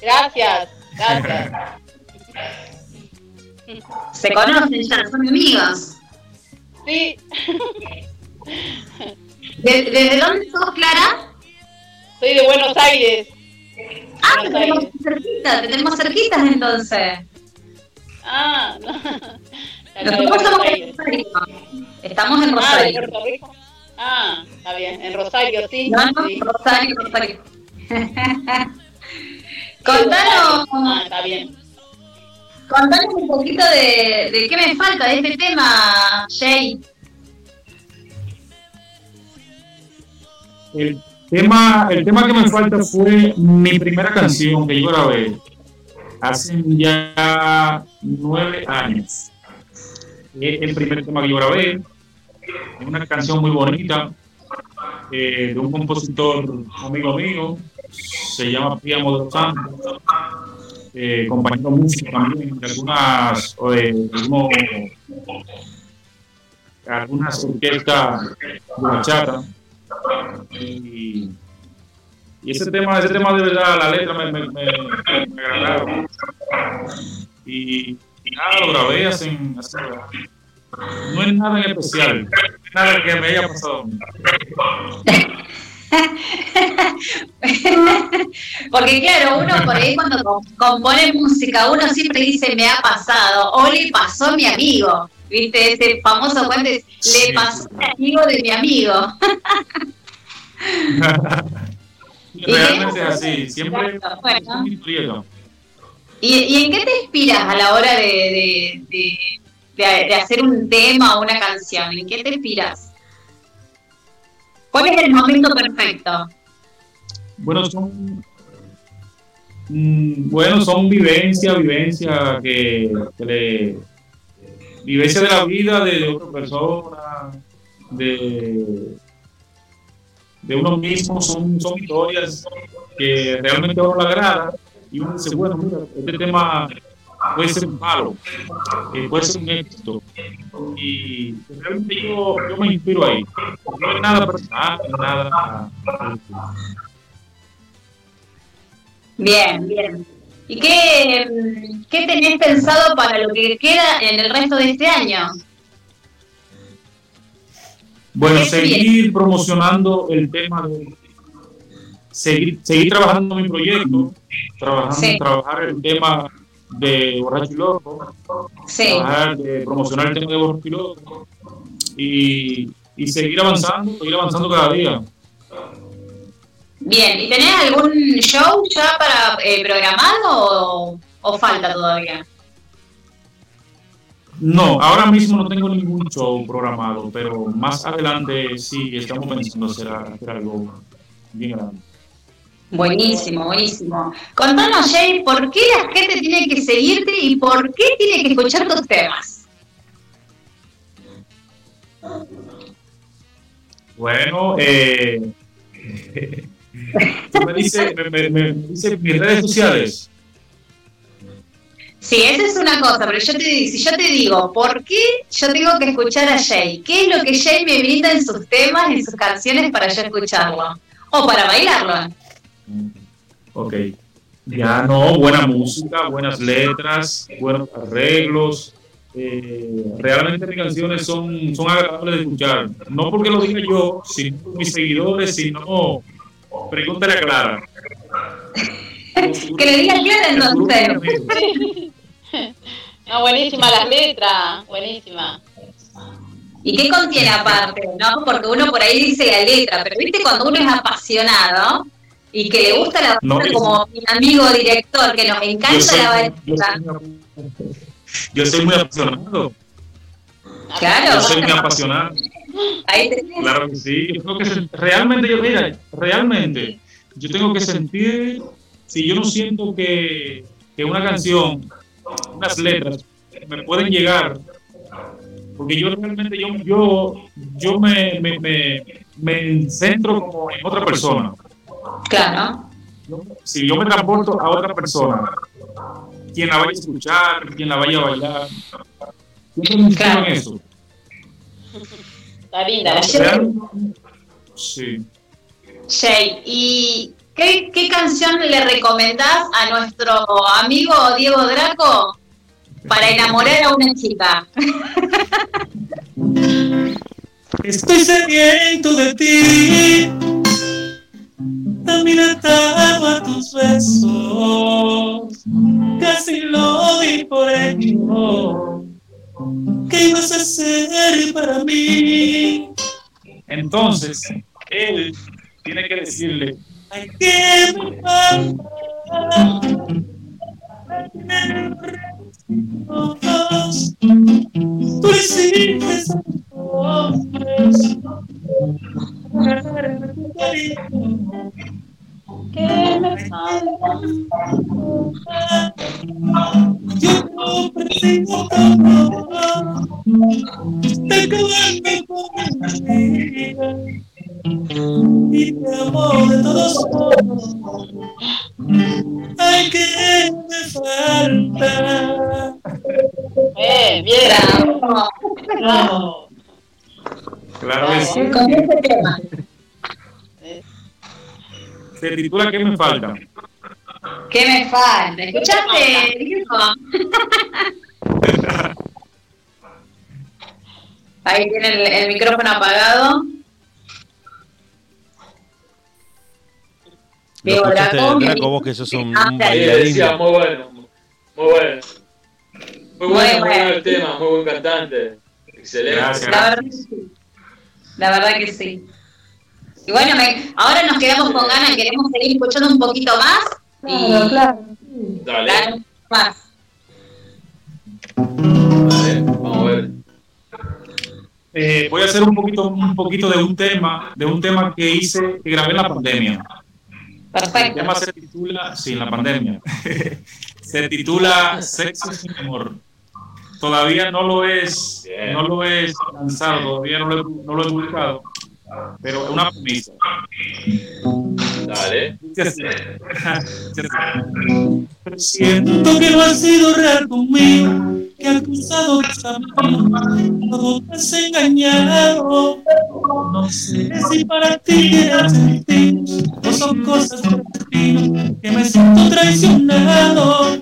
Gracias, gracias. se conocen ya, son amigos. Sí. ¿Desde, dónde sos, Clara? Soy de Buenos Aires. Ah, te tenemos cerquita, te tenemos cerquitas entonces. Ah, no. Nosotros somos de Buenos Aires. Estamos en Rosario. Ah, está bien, en Rosario, sí. No. Rosario, Rosario. Contanos. Ah, está bien. Contanos un poquito de, de, qué me falta de este tema, Jay. El tema, el tema que me falta fue mi primera canción que yo grabé hace ya nueve años. Es el primer tema que yo grabé. Una canción muy bonita eh, de un compositor amigo mío, se llama Priamo de los Santos, eh, compañero músico también de algunas, algunos- algunas orquestas de bachata. Y, ese tema, ese tema de verdad, la letra me, me, me, agradaron. Y, y nada, lo grabé hace- No es nada en especial, nada que me haya pasado. a. Porque claro, uno por ahí cuando com- compone música, uno siempre dice me ha pasado o le pasó a mi amigo. ¿Viste? Ese famoso cuento es, le pasó al amigo de mi amigo. Realmente es así, siempre bueno. ¿Y, y en qué te inspiras a la hora de, de, de- de- de hacer un tema o una canción? ¿En qué te inspiras? ¿Cuál es el momento perfecto? Bueno, son. mm, Bueno, son vivencia, vivencia que, que le. Vivencia de la vida de, de otra persona, de. de uno mismo, son, son historias que realmente a uno le agrada y uno dice, bueno, mira, este tema puede ser un palo, eh, puede ser un éxito. Y realmente yo, yo me inspiro ahí. No es nada personal, es nada. Bien, bien. ¿Y qué, qué tenés pensado para lo que queda en el resto de este año? Bueno, seguir promocionando el tema de seguir, seguir trabajando mi proyecto, trabajando, Sí. trabajar el tema de Borracho y Loco, Sí. trabajar de promocionar el tema de Borracho y Loco y, y seguir avanzando, seguir avanzando cada día. Bien, ¿y tenés algún show ya para eh, programado o, o falta todavía? No, ahora mismo no tengo ningún show programado, pero más adelante sí estamos pensando hacer, hacer algo bien grande. Buenísimo, buenísimo. Contanos, Jay, ¿por qué la gente tiene que seguirte y por qué tiene que escuchar tus temas? Bueno, eh, me dice, me, me- me dice mis redes sociales. Sí, esa es una cosa, pero yo te, si yo te digo, ¿por qué yo tengo que escuchar a Jay? ¿Qué es lo que Jay me brinda en sus temas, en sus canciones para yo escucharlo? O para bailarlo. Ok. Ya no, buena música, buenas letras, buenos arreglos. eh, realmente mis canciones son, son agradables de escuchar. No porque lo diga yo, sino por mis seguidores, sino pregúntale a Clara. Que le diga Clara entonces. No, buenísima las letras, buenísima. ¿Y qué contiene aparte? ¿no? Porque uno por ahí dice la letra, pero viste cuando uno es apasionado y que le gusta la No, como mi amigo director, que nos encanta soy, la soy- yo soy muy apasionado. Claro, Yo soy muy apasionado. ahí tenés. Claro que sí. Yo tengo que realmente, yo, mira, realmente, yo tengo que sentir, si yo no siento que, que una canción, unas letras, me pueden llegar, porque yo realmente, yo, yo, yo me, me, me, me centro como en otra persona. Claro. Si yo me transporto a otra persona, quien la vaya a escuchar, quien la vaya a bailar, siempre me centro en eso. Está linda la Real- Sí. Jay, ¿y qué, qué canción le recomendás a nuestro amigo Diego Draco para enamorar a una chica? Estoy sediento de ti. También ataba tus besos. Casi lo di por hecho. ¿Qué ibas a hacer para mí? Entonces, él tiene que decirle, Ay, ¿qué me falta? tú hiciste hombres. ¿Qué me falta? Yo no persigo todo, te quedaste conmigo y te amo de todos modos. Ay, que me falta. Eh, bien. Bravo. Claro que sí. Con este tema. Se titula ¿Qué me falta? ¿Qué me falta? ¿Escuchaste? Ahí tiene el, el micrófono apagado. Diego Draco. Draco, vos que sos un, Ah, un le bailarín. decía, muy bueno, muy bueno. Muy Muy bueno, muy bueno. bueno el tema, muy buen cantante. Excelente. Gracias. La verdad que sí. La verdad que sí. Y bueno, me- ahora nos quedamos con ganas, queremos seguir escuchando un poquito más. Claro, Y claro. Dale, Claro, más. vamos a ver. Eh, voy a hacer un poquito, un poquito de un tema, de un tema que hice, que grabé en la pandemia. El Perfecto. tema se titula, sí, en la pandemia. se titula Sexo sin amor. Todavía no lo es, Bien. no lo es lanzado, todavía no lo, he- no lo he publicado, pero una premisa. Dale. Siento que no has sido real conmigo, que has cruzado tus caminos, todo te has engañado. No sé si para ti tiene sentido o son cosas del destino, que me siento traicionado.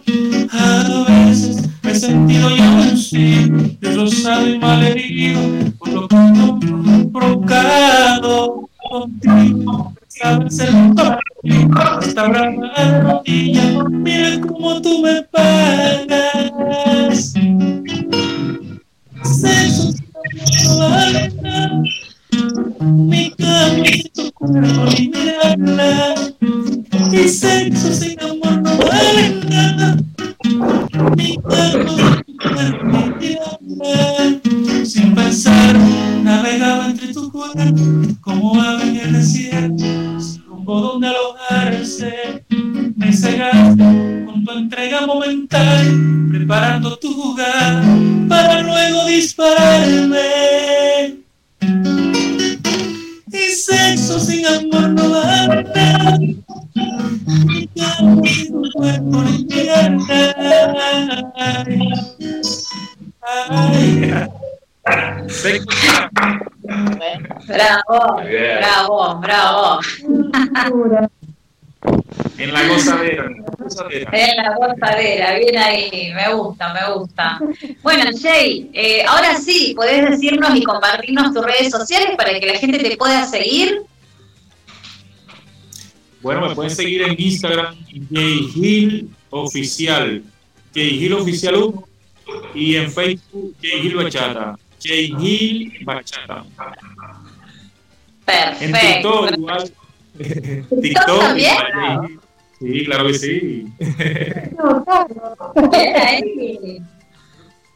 A veces me he sentido ya vencido, destrozado y malherido por lo que no provocado contigo. Sabes para mí, está brava de rodilla, mira cómo tú me pagas. Vale nada, mi cama y tu cuerpo ni mirarla. Y sexo sin amor no vale nada, Sin pensar, navegaba entre tu cuerpo como ave en el sin rumbo donde alojarse. Me cegaste con tu entrega momentánea, preparando tu jugada para luego dispararme. Y sexo sin amor no vale nada. Y tu cuerpo. Ay. Bravo, bravo, bravo. En la gozadera. en la gozadera. En la gozadera, bien ahí, me gusta, me gusta. Bueno, Jay, eh, ahora sí, podés decirnos y compartirnos tus redes sociales para que la gente te pueda seguir. Bueno, me pueden seguir en Instagram, Jay Oficial, Jay Oficial 1, y en Facebook, Jay Bachata, Jay Bachata. En Perfecto. TikTok igual. TikTok también? igual, Gil. Sí, claro que sí. No, claro. Bien ahí.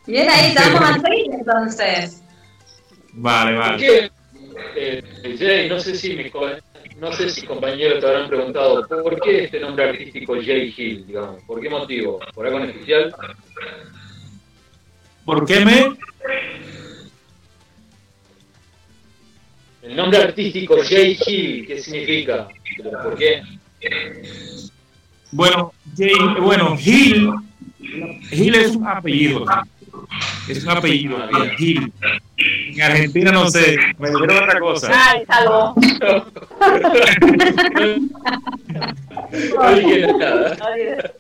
Bien ahí, te vamos a seguir entonces. Vale, ¿Por vale. Eh, Jay, no sé si mis co- no sé si compañeros te habrán preguntado por qué este nombre artístico Jay Hill, digamos, ¿por qué motivo? ¿Por algo en especial? ¿Por qué me? El nombre artístico Jay Hill, ¿qué significa? ¿Por qué? Bueno, Jay, bueno, Gil, Gil es un apellido. Es un apellido, Gil. En Argentina no sé, me dijeron otra cosa. Ay, salvo. No dije nada. No digas.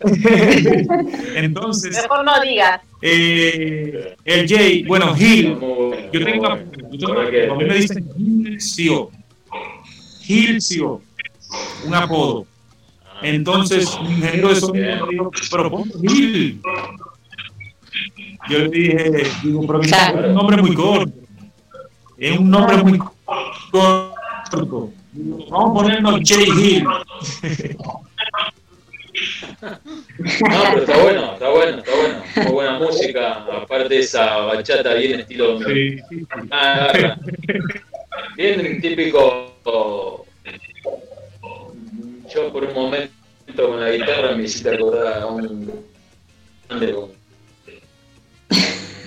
Entonces, Mejor no digas. eh, el Jay, bueno, Gil, yo tengo a mí me dicen Gilcio, Gilcio, un apodo. Entonces, un ingeniero de sonido me dijo, pero Gil. Yo le dije, digo, pero es un nombre muy corto. Es un nombre muy corto. Digo, Vamos a ponernos Jay Hill. No, pero está bueno, está bueno, está bueno. Muy buena música, aparte de esa bachata bien estilo Ah, agarra. Bien típico. Yo por un momento con la guitarra me hiciste acordar a un grande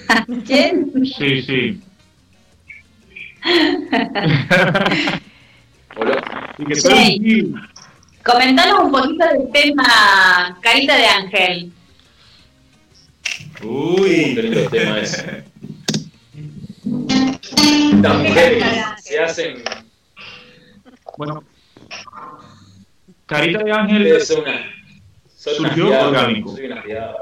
¿Quién? Sí, sí. Y todo Sí. Comentanos un poquito del tema Carita de Ángel. Uy, qué lindo tema ese. Las mujeres se hacen. Bueno, Carita de Ángel son una. Unas surgió orgánico. Soy una fiada.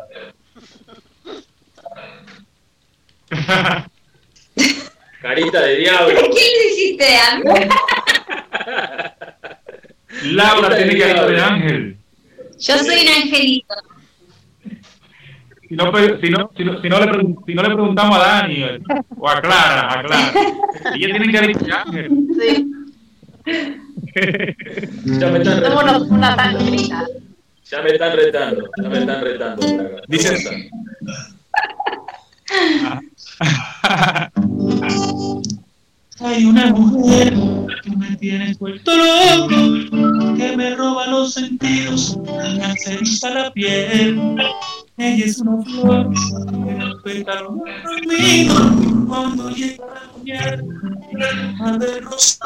Carita de diablo. ¿Qué le hiciste a mí? Laura Carita tiene de carita de diablo. ángel. Yo soy un angelito. Si no, pe- si no, si no, si no le, pregun- si no le preguntamos a Dani eh, o a Clara, a Clara. Ella tiene carita de ángel. Sí. Ya me están retando. una. Ya me están retando. Ya me están retando. Dice- Hay una mujer que me tiene vuelto loco, que me roba los sentidos, me hace la piel. Ella es una flor que el pétalo conmigo cuando llega la mujer, la de rocío.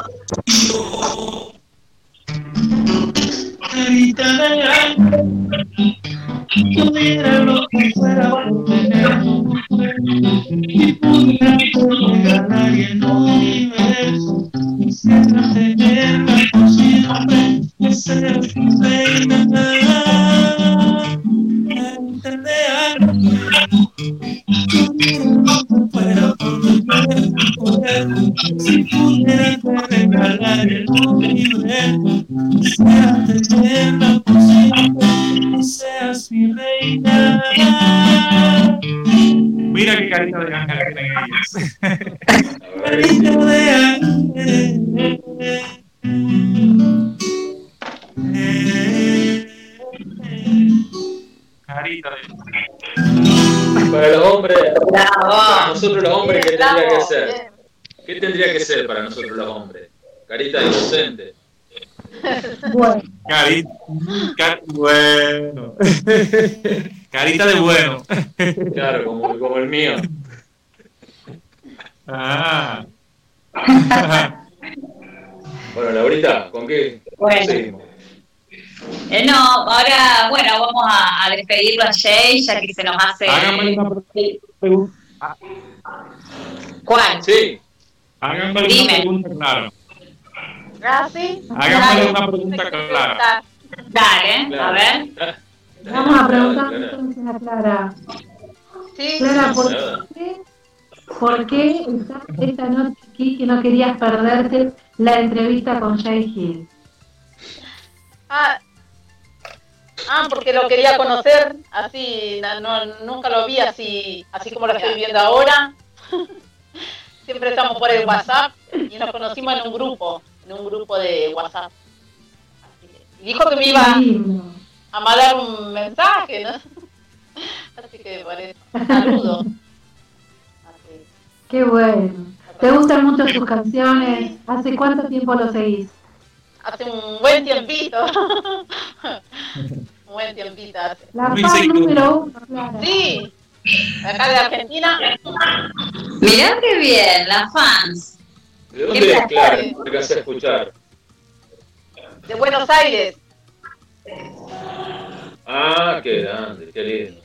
Ángel, yo diera lo que fuera por tener y pudiera regalar el universo. Quisiera tenerla por siempre, que sea mi reina. Ser para nosotros los hombres? Carita de inocente. Bueno, Carita. ca- bueno. Carita de bueno. Claro, como, como el mío. Ah. Bueno, Laurita, ¿con qué Bueno. seguimos? Eh, no, ahora, bueno, vamos a, a despedirlo a Jay, ya que se nos hace. Háganme una pregunta. ¿Cuál? Sí, Háganme una Dime. pregunta clara. ¿Ah, sí? Háganme una pregunta clara. Dale, a ver. vamos a preguntar entonces a Clara. Sí. Clara, ¿por qué, ¿por qué estás esta noche aquí que no querías perderte la entrevista con Jay Hill? Ah, ah, porque lo quería conocer, así, no, no- nunca lo vi así, así como lo estoy viendo ahora. Siempre estamos por el WhatsApp y nos conocimos en un grupo, en un grupo de WhatsApp. Así que- y dijo que me iba a mandar un mensaje, ¿no? Así que por eso, saludos. Así. Qué bueno. ¿Te gustan mucho sus canciones? ¿Hace cuánto tiempo lo seguís? Hace un buen tiempito. un buen tiempito hace. La fan número uno, Clara. Sí, acá de Argentina. Mirá qué bien, las fans. ¿De dónde es, Clara? ¿Te alcancé a escuchar? de Buenos Aires. Ah, qué grande, qué lindo.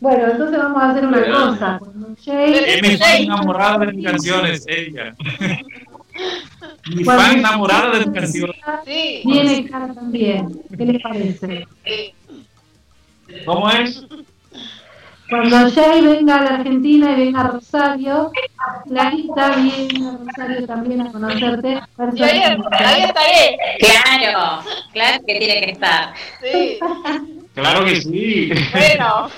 Bueno, entonces vamos a hacer una cosa. Cuando Jay, Es mi fan enamorada de mis canciones, ella. Mi Cuando- fan enamorada de mis canciones. Sí, viene Clara también. ¿Qué les parece? ¿Cómo es? Cuando Jay venga a la Argentina y venga a Rosario, Clarita viene a Rosario también a conocerte Y ahí, personalmente. ahí estaré. Claro, claro que tiene que estar. Sí, Claro que sí. bueno.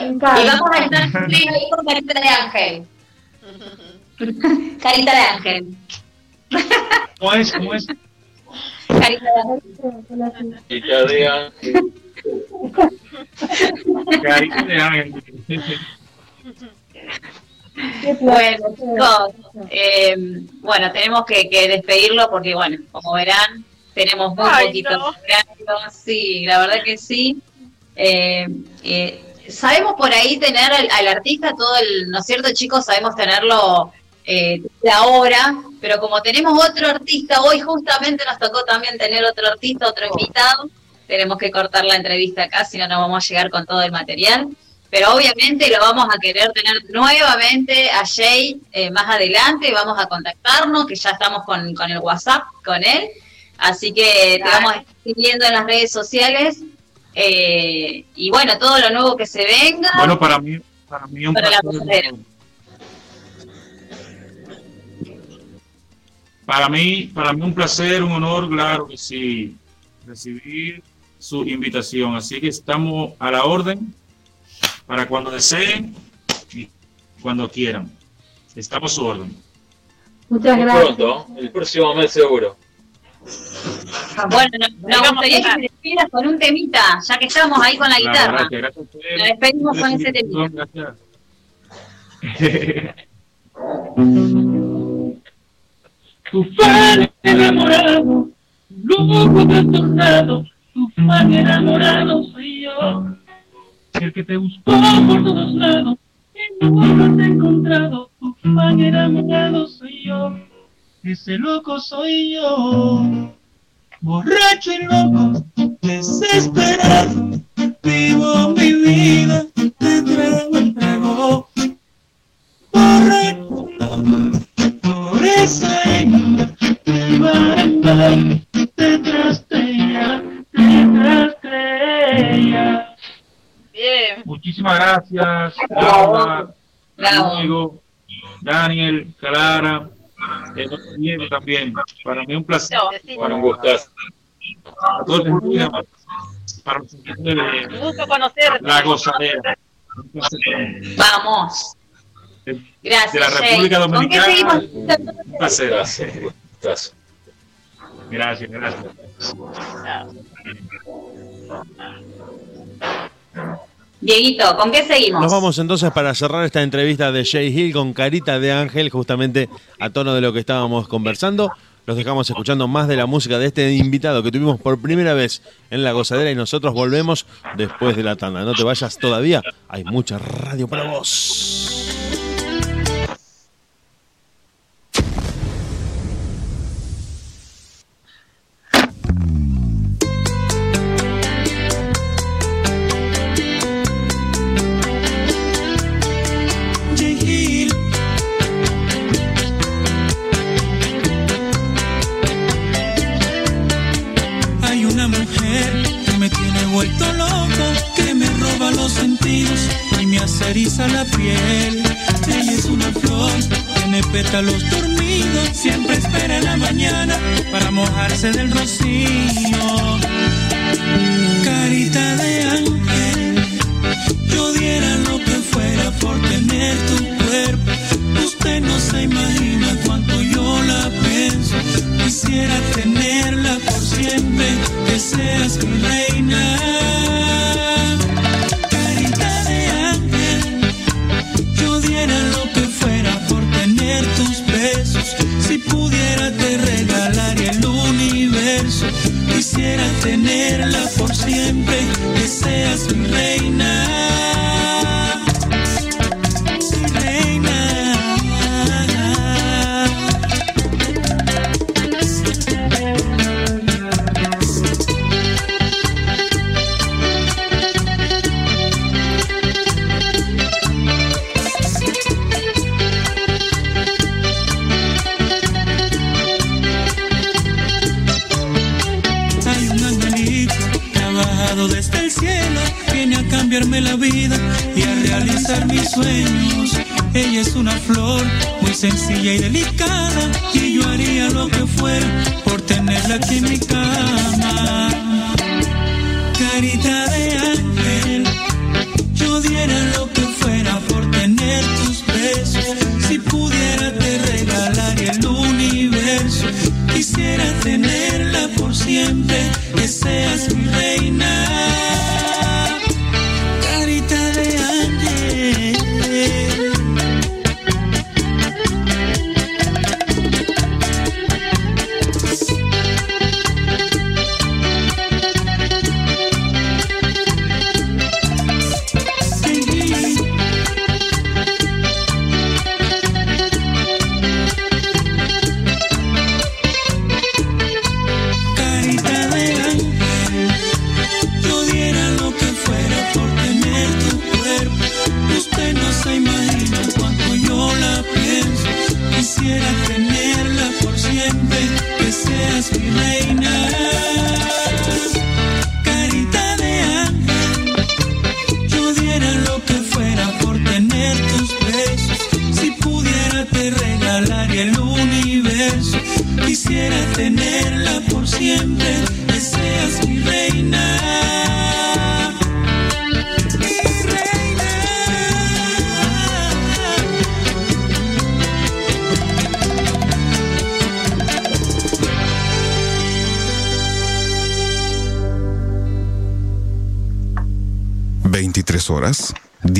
Y vamos a estar ahí con Carita de Ángel. Carita de Ángel. ¿Cómo es? ¿Cómo es? Carita de Ángel. Carita de ángel, Carita de ángel. Bueno, chicos, eh, bueno, tenemos que, que despedirlo porque, bueno, como verán, tenemos muy Ay, poquito no. horario. Sí, la verdad que sí. Eh, eh, sabemos por ahí tener al, al artista todo el, ¿no es cierto, chicos? Sabemos tenerlo eh, la obra, pero como tenemos otro artista, hoy justamente nos tocó también tener otro artista, otro invitado, tenemos que cortar la entrevista acá, si no, no vamos a llegar con todo el material. Pero obviamente lo vamos a querer tener nuevamente a Jay eh, más adelante, vamos a contactarnos, que ya estamos con, con el WhatsApp con él. Así que te vamos a estar viendo en las redes sociales. eh, y bueno, todo lo nuevo que se venga. Bueno, para mí, para mí un Para la placer. Para mí, para mí un placer, un honor, claro que sí, recibir su invitación. Así que estamos a la orden para cuando deseen y cuando quieran. Estamos a su orden. Muchas Muy gracias. pronto, el próximo mes seguro. Bueno, no- nos gustaría que te despidas con un temita, ya que estamos ahí con la guitarra. gracias. Nos despedimos con ese temita. Gracias. Tu fan enamorado, loco trastornado, tu fan enamorado soy yo. El que te buscó por todos lados y no lo has encontrado. Tu fan enamorado soy yo. Ese loco soy yo. Borracho y loco, desesperado, vivo mi vida de trago en trago. Borracho por esa de bar en bar, detrás de Bien. Muchísimas gracias, Laura. Diego, Daniel, Clara, eh, Diego también. Para mí un placer. Bueno, un gustazo. A todos para los siguientes de Un gusto conocerte. la gozadera. Para. Vamos. Gracias, de la Jay. República ¿Con qué Dominicana. seguimos? Un placer. Gracias. Gustazo. Gracias, gracias. Dieguito, ¿con qué seguimos? Nos vamos entonces para cerrar esta entrevista de Jay Hill con Carita de Ángel, justamente a tono de lo que estábamos conversando. Los dejamos escuchando más de la música de este invitado que tuvimos por primera vez en La Gozadera y nosotros volvemos después de la tanda. No te vayas todavía, hay mucha radio para vos. Hace erizar la piel. Ella es una flor, tiene pétalos dormidos, siempre espera en la mañana para mojarse del rocío. Carita de ángel, yo diera lo que fuera por tener tu cuerpo. Usted no se imagina cuánto yo la pienso. Quisiera tenerla por siempre, que seas mi reina. Si pudiera te regalaría el universo. Quisiera tenerla por siempre, que seas mi reina. Ella es una flor muy sencilla y delicada y yo haría lo que fuera por tenerla aquí en mi cama. Carita de ángel, yo diera lo que fuera por tener tus besos. Si pudiera te regalaría el universo. Quisiera tenerla por siempre, que seas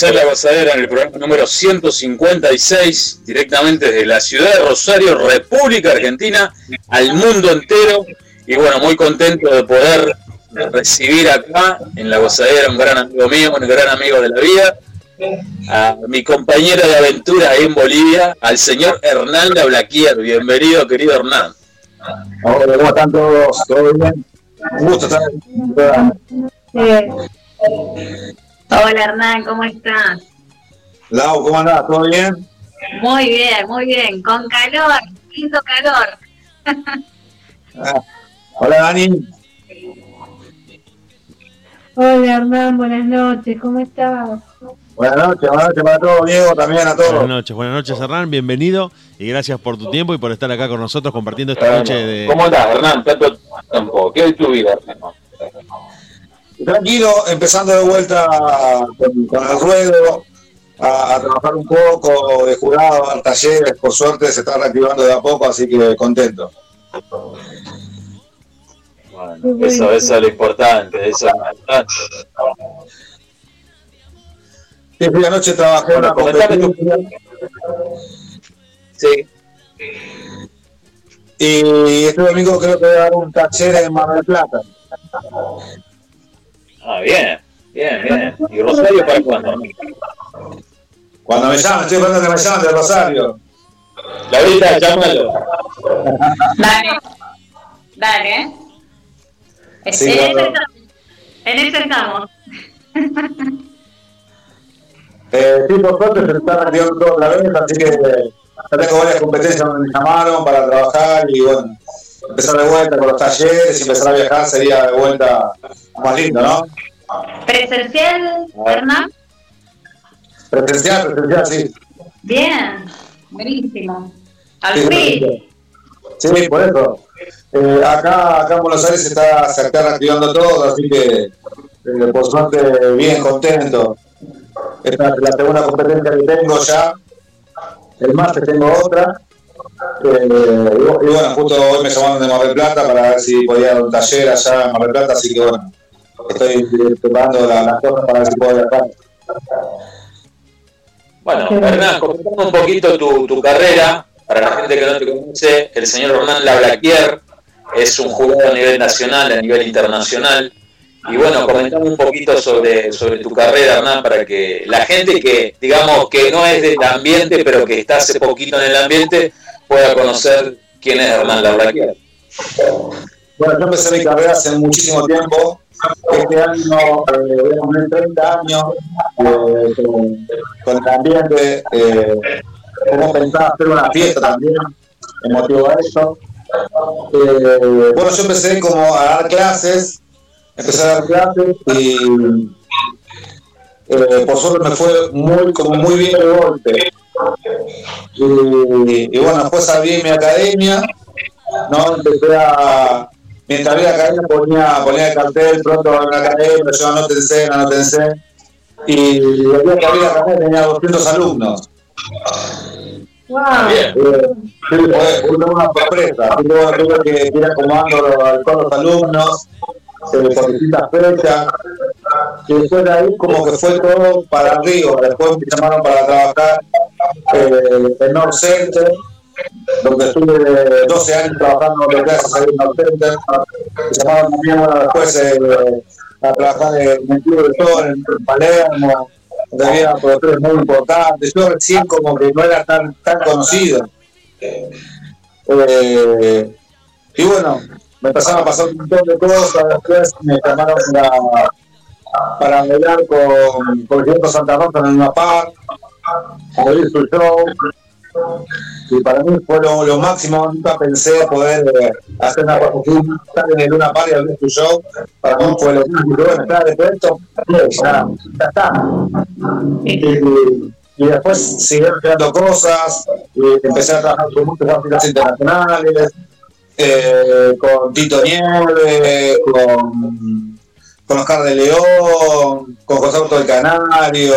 hacer la gozadera en el programa número 156, directamente desde la ciudad de Rosario, República Argentina, al mundo entero. Y bueno, muy contento de poder recibir acá en la gozadera un gran amigo mío, un gran amigo de la vida, a mi compañero de aventura en Bolivia, al señor Hernán de Blaquier. Bienvenido, querido Hernán. Hola, ¿cómo están todos? ¿Todo bien? Un gusto estar. Hola Hernán, ¿cómo estás? Lau, ¿cómo andás? ¿Todo bien? Muy bien, muy bien, con calor, lindo calor. Ah, Hola, Dani. hola Hernán, buenas noches, ¿cómo estás? Buenas noches, buenas noches para todos, Diego, también a todos. Buenas noches, buenas noches Hernán, bienvenido y gracias por tu tiempo y por estar acá con nosotros compartiendo esta noche de... ¿Cómo andás, Hernán? Tanto tiempo. ¿Qué es tu vida, hermano? Tranquilo, empezando de vuelta con, con el ruedo, a, a trabajar un poco de jurado, al talleres, por suerte se está reactivando de a poco, así que contento. Bueno, eso, eso es lo importante, eso es lo importante. Sí, fui anoche trabajé en una Bueno, tu- competencia Sí. y este domingo creo que voy a dar un taller en Mar del Plata. Ah, bien, bien, bien. ¿Y Rosario para cuándo? Cuando me llamen, estoy esperando que me llamen de Rosario. Laurita, llámalo. Dale, dale. Sí, en, eso claro. estamos. en eso estamos. Eh, sí, por suerte se está todo otra vez, así que ya tengo varias competencias donde me llamaron para trabajar y bueno, empezar de vuelta con los talleres y empezar a viajar sería de vuelta más lindo, ¿no? ¿Presencial, Hernán? Presencial, presencial, sí. Bien, buenísimo. Al Sí, fin. Sí, por eso. Eh, acá, acá en Buenos Aires se está, se está reactivando todo, así que eh, por suerte bien contento. Esta es la segunda competencia que tengo ya. El martes tengo otra. Eh, y, bu- y bueno, justo hoy me llamaron de Mar del Plata para ver si podía dar un taller allá en Mar del Plata, así que bueno, estoy preparando la- las cosas para ver si puedo viajar. Bueno, Hernán, comentame un poquito tu, tu carrera. Para la gente que no te conoce, el señor Hernán Lablaquier es un jugador a nivel nacional, a nivel internacional. Y bueno, comentame un poquito sobre, sobre tu carrera, Hernán, para que la gente que, digamos, que no es del ambiente, pero que está hace poquito en el ambiente, pueda conocer quién es Hernán Lablaquier. Bueno, yo empecé mi carrera hace muchísimo tiempo. Este año eh, voy a cumplir 30 años eh, con, el ambiente. Eh, cómo pensaba hacer una fiesta también, en motivo a eso. Eh, bueno, yo empecé como a dar clases, empecé a dar clases y eh, por suerte me fue muy, como muy bien de golpe. Y, y bueno, después abrí mi academia, ¿no? Empecé a, mientras abrí la academia ponía, ponía el cartel, pronto va a una academia, yo anótense, anótense. Y el día que abrí la academia tenía 200 alumnos. Wow. Eh, sí, fue, una sorpresa. Tuve que ir acomodando a todos los alumnos eh, por distintas fechas. Y después de ahí, como que fue todo para arriba. Después me llamaron para trabajar eh, en North Center, donde estuve 12 años trabajando de clases ahí en North Center. Me llamaron bueno, después eh, a trabajar en el Club de Sol, en, en Palermo donde había productores muy importantes. Yo recién como que no era tan, tan conocido. Eh, y bueno, me empezaron a pasar un montón de cosas. Después me llamaron para, para bailar con, por ejemplo, Santa Rosa en una par, abrir su show. Y para mí fue lo, máximo, nunca pensé poder eh, hacer una estar en el Luna Par y abrir su show. Para mí fue lo máximo. Bueno, después de esto, ya, ya está. Y, después siguieron creando cosas, y empecé a trabajar con muchos artistas internacionales, eh, con Tito Nieve, con, con Oscar de León, con José Auto del Canario,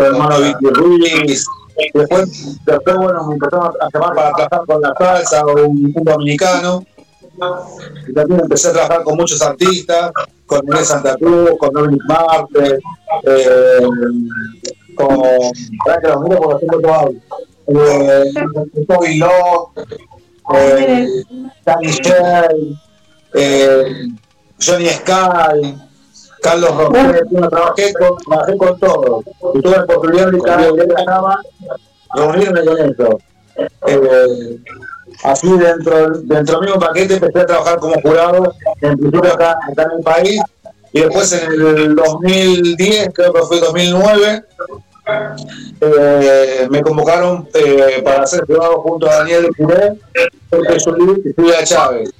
el hermano Vicky Ruiz. Después, después, bueno, me empezaron a llamar para trabajar con la salsa, o un, un dominicano. Y también empecé a trabajar con muchos artistas, con Miguel Santa Cruz, con Dominic Marte, eh, con. Para que los miro porque. Eh, con Toby Locke, eh, Danny Shell, eh, Johnny Sky, Carlos Roger, bueno, trabajé con, trabajé con todos. Y tuve la oportunidad de cada vez que ganaba reunirme con ellos. Eh, así dentro, dentro del mismo paquete empecé a trabajar como jurado, en principio acá, acá en el país, y después en el 2010, creo que fue 2009, eh, me convocaron eh, para ser jurado junto a Daniel Puré, Jorge Solís y Julia Chávez.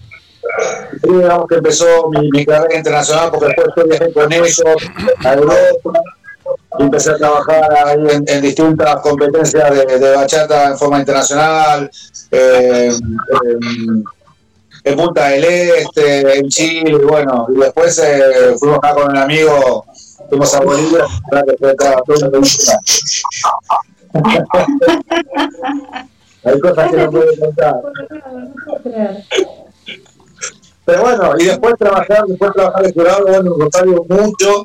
Y digamos que empezó mi, mi carrera internacional porque después viajé con ellos a Europa y empecé a trabajar ahí en, en distintas competencias de, de bachata en forma internacional, eh, en, en Punta del Este, en Chile, y bueno, y después eh, fuimos acá con un amigo, fuimos a Bolivia, para que fue toda aventura. Hay cosas que no puedo contar. Bueno, y después trabajar, después trabajar de jurado, bueno, en Rosario mucho,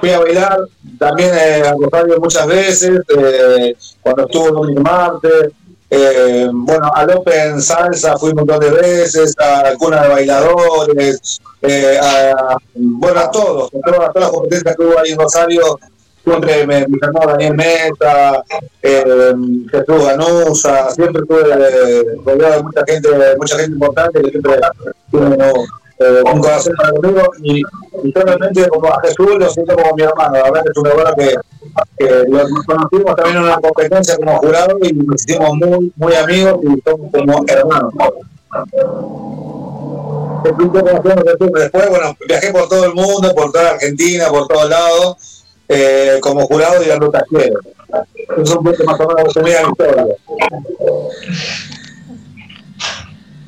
fui a bailar también eh, a Rosario muchas veces, eh, cuando estuvo Dominic Marte, eh, bueno, al Open Salsa fui un montón de veces, a la cuna de bailadores, eh, a, bueno, a todos, a a todas las competencias que hubo ahí en Rosario, siempre me, llamó Daniel Meta, eh, Jesús Ganusa, siempre estuve rodeado de mucha gente, mucha gente importante que siempre tiene eh, un corazón para conmigo y, y como a Jesús lo siento como mi hermano, la verdad es una buena que, que lo- conocimos también en una competencia como jurado y nos hicimos muy, muy amigos y somos como hermanos. Después, bueno, viajé por todo el mundo, por toda Argentina, por todos lados, eh, como jurado y dando talleres. Eso es un poco más o menos resumida mi historia.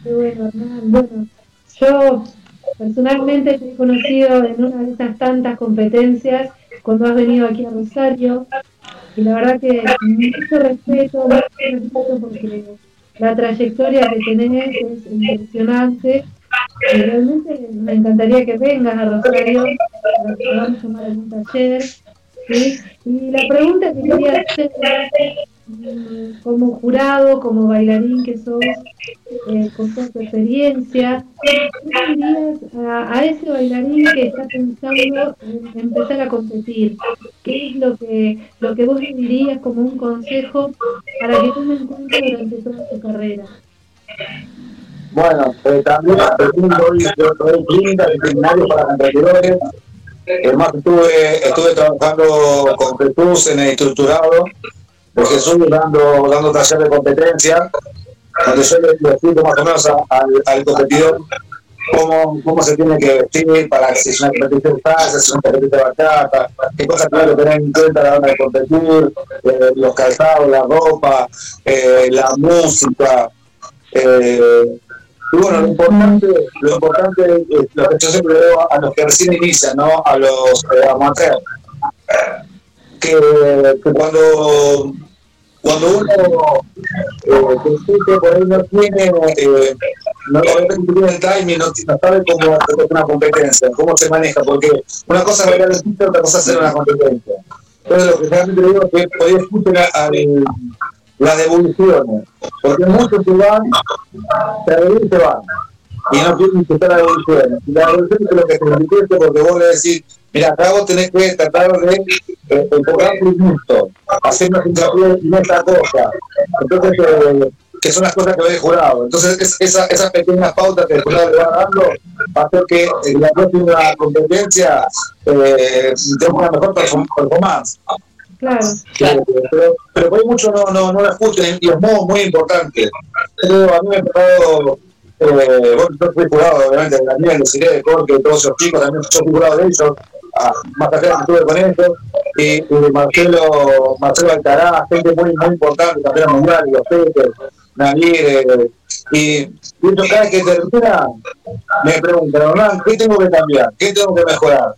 Bueno, Hernán. Bueno, yo personalmente te he conocido en una de esas tantas competencias cuando has venido aquí a Rosario y la verdad que mucho respeto, mucho respeto porque la trayectoria que tenés es impresionante y realmente me encantaría que vengas a Rosario para que podamos tomar algún taller. ¿Sí? Y la pregunta que quería hacer mm, como jurado, como bailarín que sos, eh, con toda tu experiencia, ¿qué dirías a, a ese bailarín que está pensando en empezar a competir? ¿Qué es lo que, lo que vos le dirías como un consejo para que tome en cuenta durante toda su carrera? Bueno, eh, también también doy, yo doy clínicas veterinarias para competidores. Además, estuve, estuve trabajando con Jesús en el estructurado de Jesús dando, dando taller de competencia, donde yo le explico más o menos al, competidor cómo, cómo se tiene que vestir para si es una competencia de salsa, si es una competencia de bachata, qué cosas tiene que tener en cuenta a la hora de competir, eh, los calzados, la ropa, eh, la música. Eh, y bueno, lo importante, lo importante es lo que yo siempre digo a los que recién inician, ¿no? A los eh, amateurs, que, que cuando, cuando uno eh, por ahí no tiene, eh, no, tiene el timing, no, no sabe cómo hacer una competencia, cómo se maneja, porque una cosa es bailar en pista, otra cosa es hacer una competencia. Entonces, lo que realmente digo es que podés escuchar al- las devoluciones, porque muchos se van, se se van, y no quieren escuchar las devoluciones. La devolución es lo que te porque vos le decís, mira, acá vos tenés que tratar de eh, enfocar tu gusto, hacer una hincapié en esta cosa. Entonces, eh, que son las cosas que ve el jurado. Entonces, es- esa, esas pequeñas pautas que el jurado le va dando va hacer que en la próxima competencia eh, tenga una mejor perform- performance. Claro. Claro, pero, pero por ahí muchos no, no, no la escuchan y es muy, muy importante. A mí me ha tocado, eh, bueno, yo fui jurado, obviamente, de Daniel, de Siré, de Corque, de todos esos chicos, también yo fui jurado de ellos, ah, más allá que estuve con ellos, y, y Marcelo, Marcelo Alcaraz, gente muy, muy importante, campeón mundial, los Peques, Nadir, eh, y, y cada vez que termina, me preguntan, ¿qué tengo que cambiar? ¿Qué tengo que mejorar?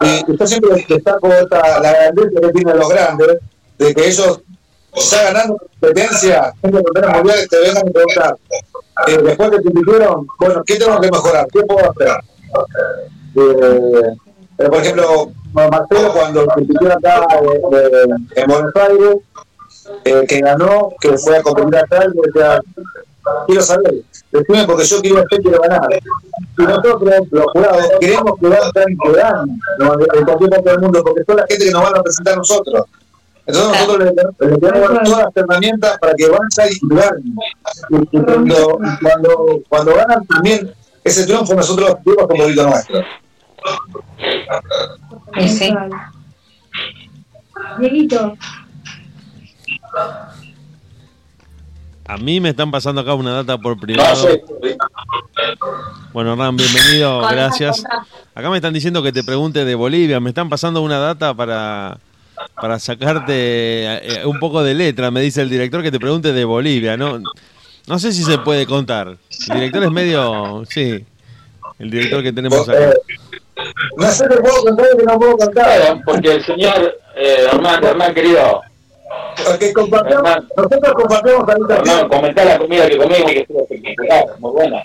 Y yo siempre destaco esta, la grandeza que tienen los grandes, de que ellos ya ganando competencia, en te vengan preguntar, eh, después que te invitaron, bueno, ¿qué tengo que mejorar? ¿Qué puedo hacer? Eh, por ejemplo, Marcelo cuando compitió acá eh, eh, en Buenos que ganó, que fue a competir acá, y decía, quiero saber, decime porque yo quiero que quiero ganar. Y nosotros, los jurados, queremos que ganen que ¿no? en cualquier parte del mundo, porque son la gente que nos van a representar a nosotros. Entonces nosotros le, le dar todas las herramientas para que vayan y ganen. Y, y cuando, cuando, cuando ganan también, ese triunfo nosotros lo vimos como grito nuestro. Sí. Dieguito, A mí me están pasando acá una data por privado. Bueno, Hernán, bienvenido, gracias. Acá me están diciendo que te pregunte de Bolivia. Me están pasando una data para, para sacarte eh, un poco de letra. Me dice el director que te pregunte de Bolivia. No, no sé si se puede contar. El director es medio. Sí. El director que tenemos acá. No sé qué puedo contar y que no puedo contar. Porque el señor eh, Hernán, Hernán, querido, Porque compartimos, nosotros compartimos habitación. Hernán, comentá la comida que comimos que estuvo espectacular, muy buena.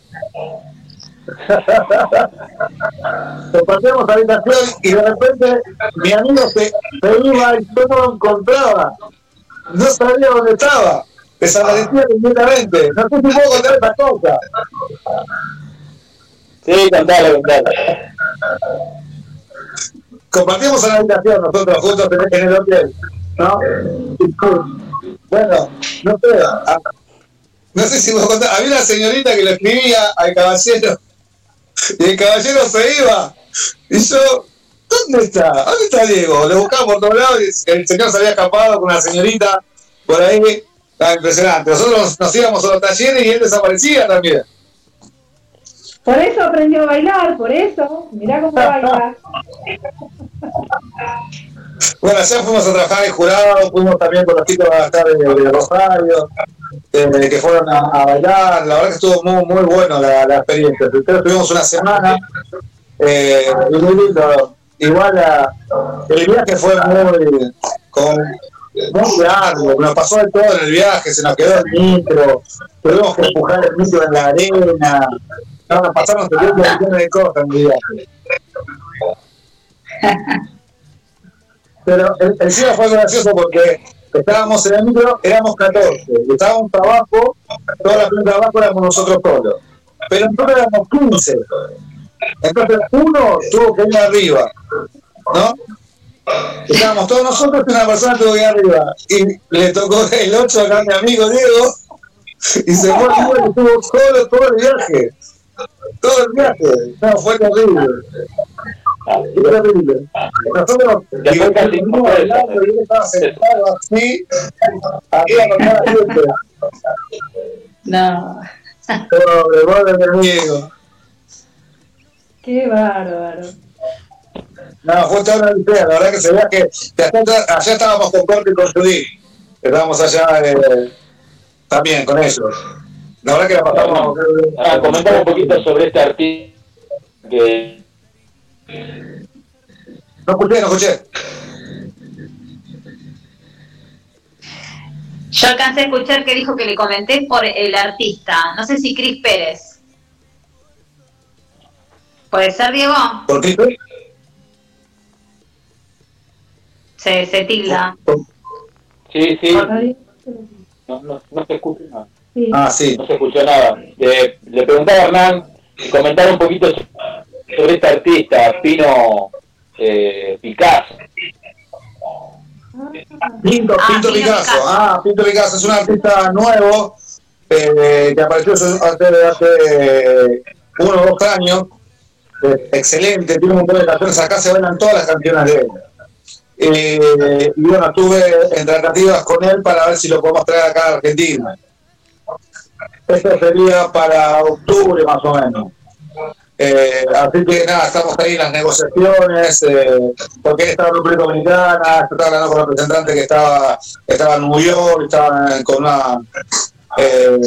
compartíamos habitación y de repente mi amigo se, se iba y yo no lo encontraba. No sabía dónde estaba. Desaparecía completamente. No sé si puedo contar esta cosa. Sí, contale, contale. Compartimos una habitación nosotros juntos en el hotel. ¿No? Bueno, no sé. ah, No sé si puedo contar. Había una señorita que le escribía al caballero y el caballero se iba. Y yo, ¿dónde está? ¿Dónde está Diego? Lo buscaba por todos lados y el señor se había escapado con una señorita por ahí. Estaba impresionante. Nosotros nos íbamos a los talleres y él desaparecía también. por eso aprendió a bailar, por eso. Mirá cómo baila. Bueno, ayer fuimos a trabajar en jurado, fuimos también con los chicos a estar de, de Rosario, eh, que fueron a, bailar. La verdad que estuvo muy, muy bueno la, la experiencia. Nosotros tuvimos una semana eh, y muy lindo. Igual el viaje fue muy, con, muy largo, nos pasó de todo en el viaje, se nos quedó el micro, tuvimos que empujar el micro en la arena. No, nos el tiempo millones de cosas en el viaje. Pero el, encima fue gracioso porque estábamos en el micro, éramos 14, y estaba un trabajo, toda la planta de abajo éramos nosotros solos. Pero nosotros éramos 15. Entonces uno tuvo que ir arriba, ¿no? Estábamos todos nosotros y una persona tuvo que ir arriba. Y le tocó el 8 acá a mi amigo Diego, y se fue y estuvo solo todo el viaje. Todo el viaje. No, fue terrible. Terrible. Nosotros Después casi estuvimos bailando y él estaba sentado así, arriba con la gente. No. Pobre, pobre. Qué bárbaro. No, una idea, la verdad que se veía que, allá estábamos con Corte y con Judy. Estábamos allá eh, también con ellos. La verdad que la pasamos. Ah, comentame un poquito sobre este artista que No escuché, no escuché. Yo alcancé a escuchar que dijo que le comenté por el artista. No sé si Cris Pérez. ¿Puede ser, Diego? ¿Por qué? Se, se tilda. Sí, sí. No, no, no se escucha nada. Sí. Ah, sí. No se escuchó nada. Le, le preguntaba a Hernán que comentara un poquito sobre este artista, Pino eh, Picasso. Pinto, Pinto Picasso. Ah, Pinto Picasso es un artista nuevo eh, que apareció hace, hace uno o dos años. Eh, excelente, tiene un montón de canciones. Acá se bailan todas las canciones de él. Eh, y bueno, estuve en tratativas con él para ver si lo podemos traer acá a Argentina. Esto sería para octubre más o menos. Eh, así que nada, estamos ahí en las negociaciones, eh, porque estaba en República Dominicana, estaba hablando con un representante que estaba, estaba en New York, estaba con una eh,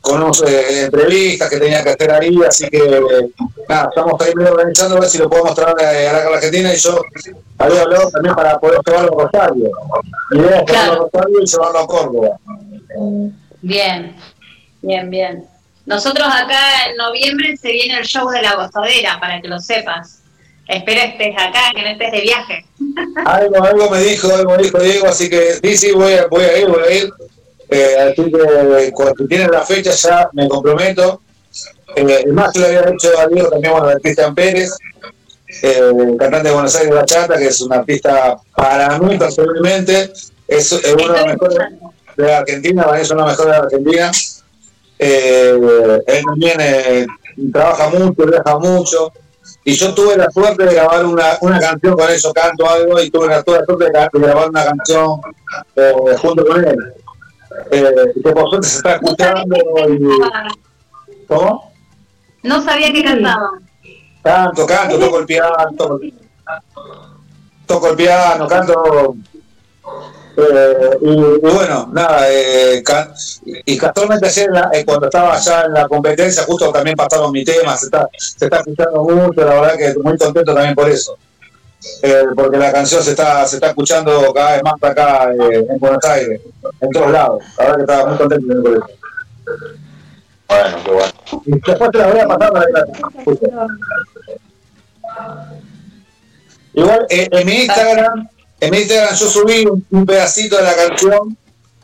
con unas eh, entrevistas que tenía que hacer ahí, así que nada, estamos ahí medio organizando a ver si lo podemos traer eh, a la Argentina y yo había hablado también para poder llevarlo a Rosario. Mi idea es llevarlo a Rosario y llevarlo a Córdoba. Bien, bien, bien. Nosotros acá en noviembre se viene el show de la gozadera, para que lo sepas. Espero estés acá, que no estés de viaje. Algo, algo me dijo, algo me dijo Diego, así que sí, sí, voy a, voy a ir, voy a ir. Eh, así que cuando tienen la fecha ya me comprometo. Eh, más, yo le había dicho a Diego también, bueno, de Cristian Pérez, eh, cantante de Buenos Aires Bachata, que es un artista para mí personalmente, es, es uno de los mejores de Argentina, para mí es uno de los mejores de Argentina. Eh, él también eh, trabaja mucho, viaja mucho. Y yo tuve la suerte de grabar una, una canción con eso, canto algo, y tuve la, tuve la suerte de grabar una canción eh, junto con él. Eh, que por suerte se está escuchando. Y, ¿Cómo? No sabía que cantaba. Canto, canto, toco el piano, toco, toco el piano, canto. Eh, y, y bueno, nada, eh, ca- y casualmente ayer la- eh, cuando estaba allá en la competencia, justo también pasaron mi tema, se está, se está escuchando mucho, la verdad que muy contento también por eso. Eh, porque la canción se está, se está escuchando cada vez más acá eh, en Buenos Aires, en todos lados. La verdad que estaba muy contento también por eso. Bueno, qué bueno. Y después te la voy a pasar para que Igual en mi Instagram, en mi Instagram yo subí un, pedacito de la canción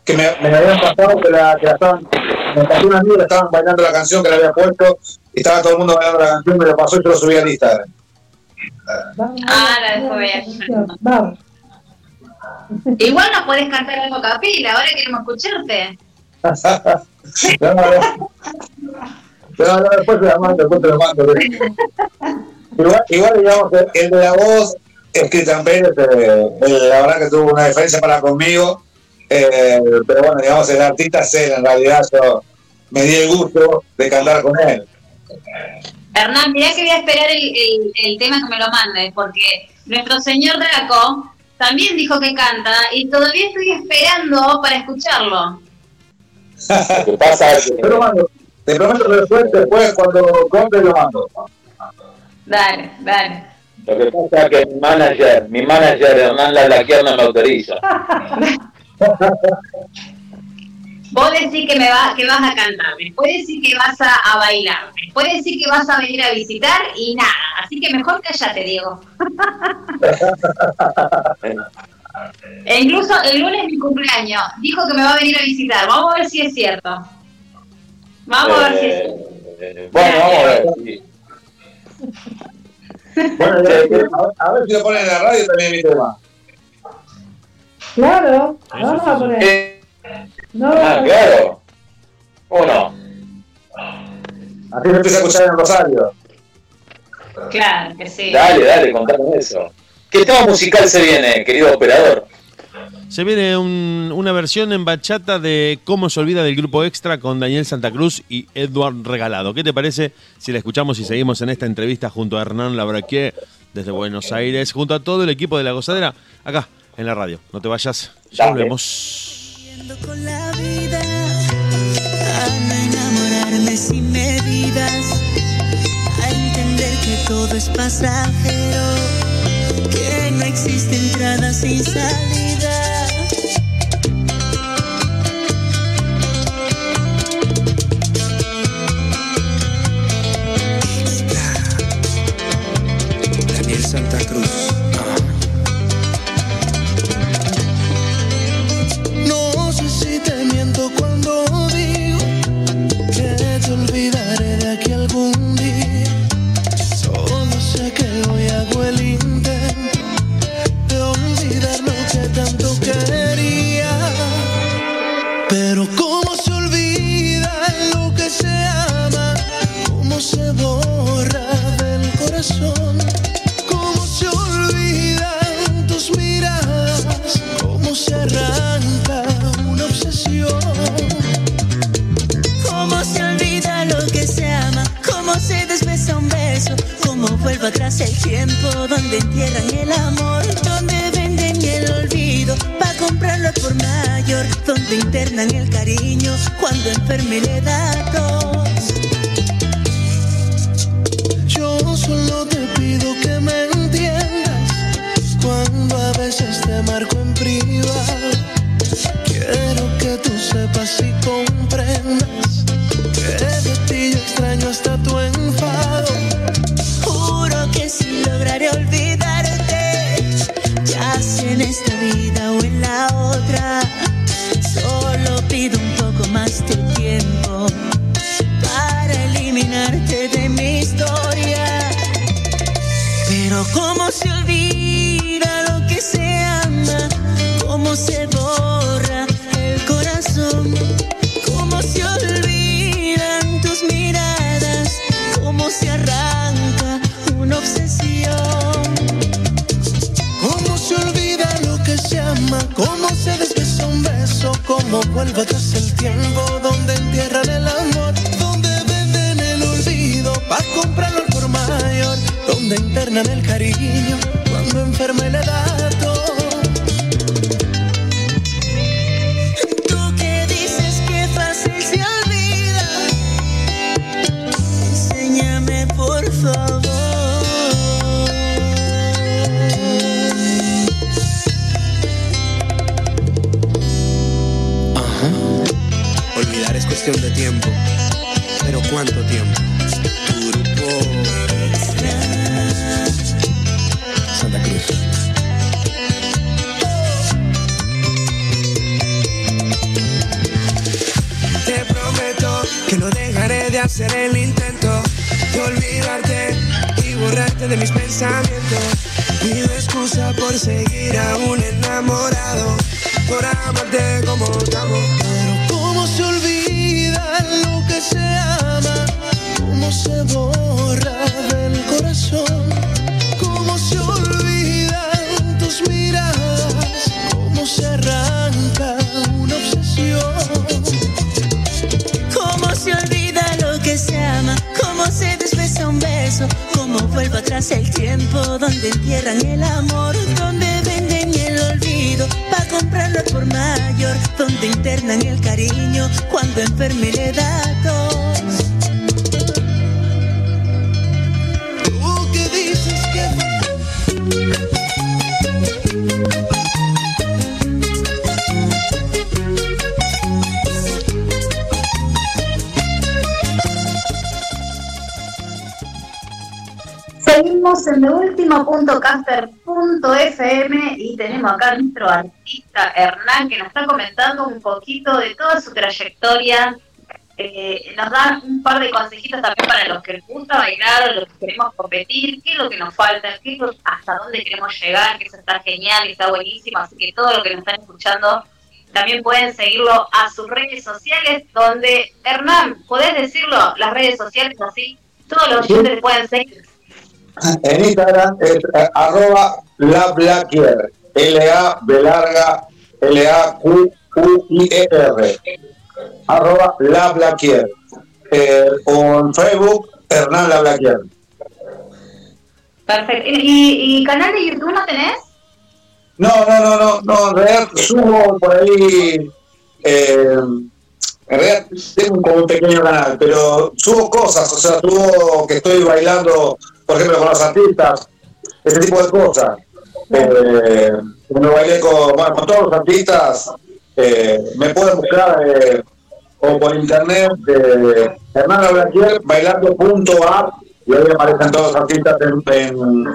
que me, me la habían pasado, que la, que la estaban, me pasó un amigo que estaban bailando la canción que le había puesto, y estaba todo el mundo bailando la canción, me lo pasó y yo lo subí al Instagram. Ah, la dejo ver. Vamos. Igual no podés cantar algo capila, ahora queremos escucharte. no, no, no, después te la mando, después te la mando. Igual, igual digamos que el de la voz, es Cristian Pérez, eh, la verdad que tuvo una diferencia para conmigo, eh, pero bueno, digamos, el artista es él, en realidad yo me di el gusto de cantar con él. Hernán, mirá que voy a esperar el, el- el tema que me lo mandes, porque nuestro señor Draco también dijo que canta y todavía estoy esperando para escucharlo. Lo que pasa lo mando, te prometo que después, después cuando compre lo mando. Dale, dale. Lo que pasa es que mi manager, mi manager Hernán Lablaquier no me autoriza. Vos decís que me va, que vas a cantar, después decís que vas a, a bailar, después decís que vas a venir a visitar y nada. Así que mejor cállate, Diego. E incluso el lunes es mi cumpleaños. Dijo que me va a venir a visitar. Vamos a ver si es cierto. Vamos a ver si es cierto. Eh, bueno, vamos a ver. sí. Bueno, ya- a, a ver si lo ponen en la radio también mi tema. Claro, vamos a poner. No, ah, claro. Uno. Así me empieza a escuchar en Rosario. Claro que sí. Dale, dale, contame eso. ¿Qué tema musical se viene, querido operador? Se viene un- una versión en bachata de Cómo se olvida del grupo extra con Daniel Santa Cruz y Edward Regalado. ¿Qué te parece si la escuchamos y seguimos en esta entrevista junto a Hernán Labraquier desde Buenos Aires, junto a todo el equipo de La Gozadera, acá en la radio? No te vayas, ya volvemos. con la vida a no enamorarme sin medidas a entender que todo es pasajero que no existe entrada sin salida Santa Cruz. No sé si te miento cuando digo que te olvidaré de aquí algún día. Nuestro artista Hernán que nos está comentando un poquito de toda su trayectoria. Eh, nos da un par de consejitos también para los que les gusta bailar los que queremos competir, qué es lo que nos falta, qué es lo- hasta dónde queremos llegar, que eso está genial está buenísimo. Así que todo lo que nos están escuchando también pueden seguirlo a sus redes sociales, donde Hernán, ¿podés decirlo? Las redes sociales así, todos los oyentes pueden seguir. En Instagram es arroba la L-A B larga L-A-Q-U-I-E-R. Arroba la Blackier. Eh, o en Facebook, Hernán la Blackier. Perfecto. ¿Y, y canal de YouTube no tenés? No, no, no, no, no, en realidad subo por ahí. eh, en realidad tengo como un pequeño canal, pero subo cosas, o sea, subo que estoy bailando, por ejemplo, con los artistas, ese tipo de cosas. Eh, bailé con, bueno, con todos los artistas, eh, me pueden buscar eh, o por internet de Hernán Blaquier, bailando.app, y ahí aparecen todos los artistas en, en,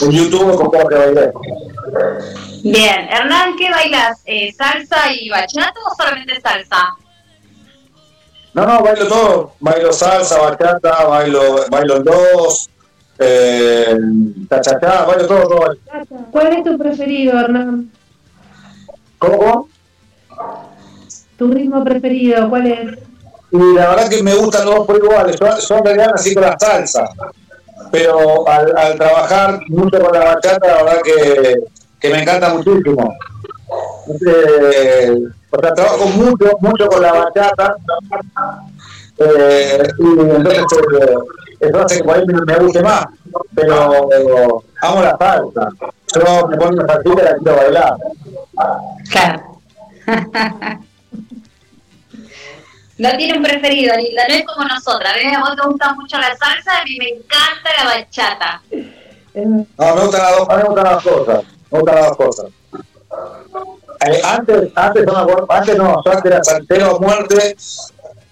en YouTube con cómo que bailé. Bien. Hernán, ¿qué bailas? Eh, ¿Salsa y bachata o solamente salsa? No, no, bailo todo. Bailo salsa, bachata, bailo, bailo en dos, eh, cha-cha-cha, bailo todo, todo. ¿Cuál es tu preferido, Hernán? ¿Cómo, cómo? ¿Tu ritmo preferido? ¿Cuál es? Y la verdad que me gustan los dos por iguales. Yo, yo en realidad nací con la salsa. Pero al, al trabajar mucho con la bachata, la verdad que, que me encanta muchísimo. Eh, o sea, trabajo mucho, mucho con la bachata. Eh, y entonces que por ahí me, me guste más. Pero amo la salsa. Yo me pongo una salsita y la quiero bailar. Claro. No tiene un preferido, Linda, no es como nosotras. ¿ves? A vos te gusta mucho la salsa, a mí me encanta la bachata. No, me gustan las dos, a mí me gustan las dos cosas. Me gustan las dos cosas. Eh, antes, antes, no me acuerdo- antes no, yo antes era saltero a muerte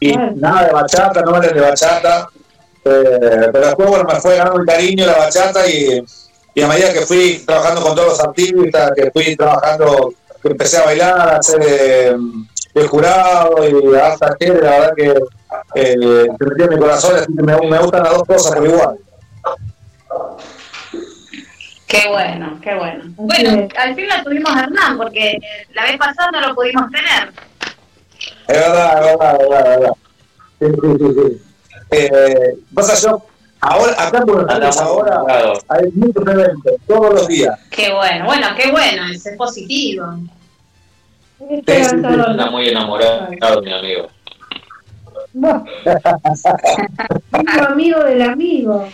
y nada de bachata, no era de bachata. Eh, pero después, bueno, me fue ganando el cariño la bachata y, y a medida que fui trabajando con todos los artistas, que fui trabajando, que empecé a bailar, a hacer eh, el jurado y alta gente, la verdad que eh, te metió en mi corazón, así que me, me gustan las dos cosas por igual. Qué bueno, qué bueno. Bueno, al fin la tuvimos a Hernán, porque la vez pasada no lo pudimos tener. Es verdad, es verdad, es verdad, es verdad. Sí, sí, sí. Eh, pasa yo, ahora, acá Aires ahora hay muchos eventos, todos los días. Qué bueno, bueno, qué bueno, ese es positivo. Anda muy enamorado, mi amigo. Amigo, amigo del amigo.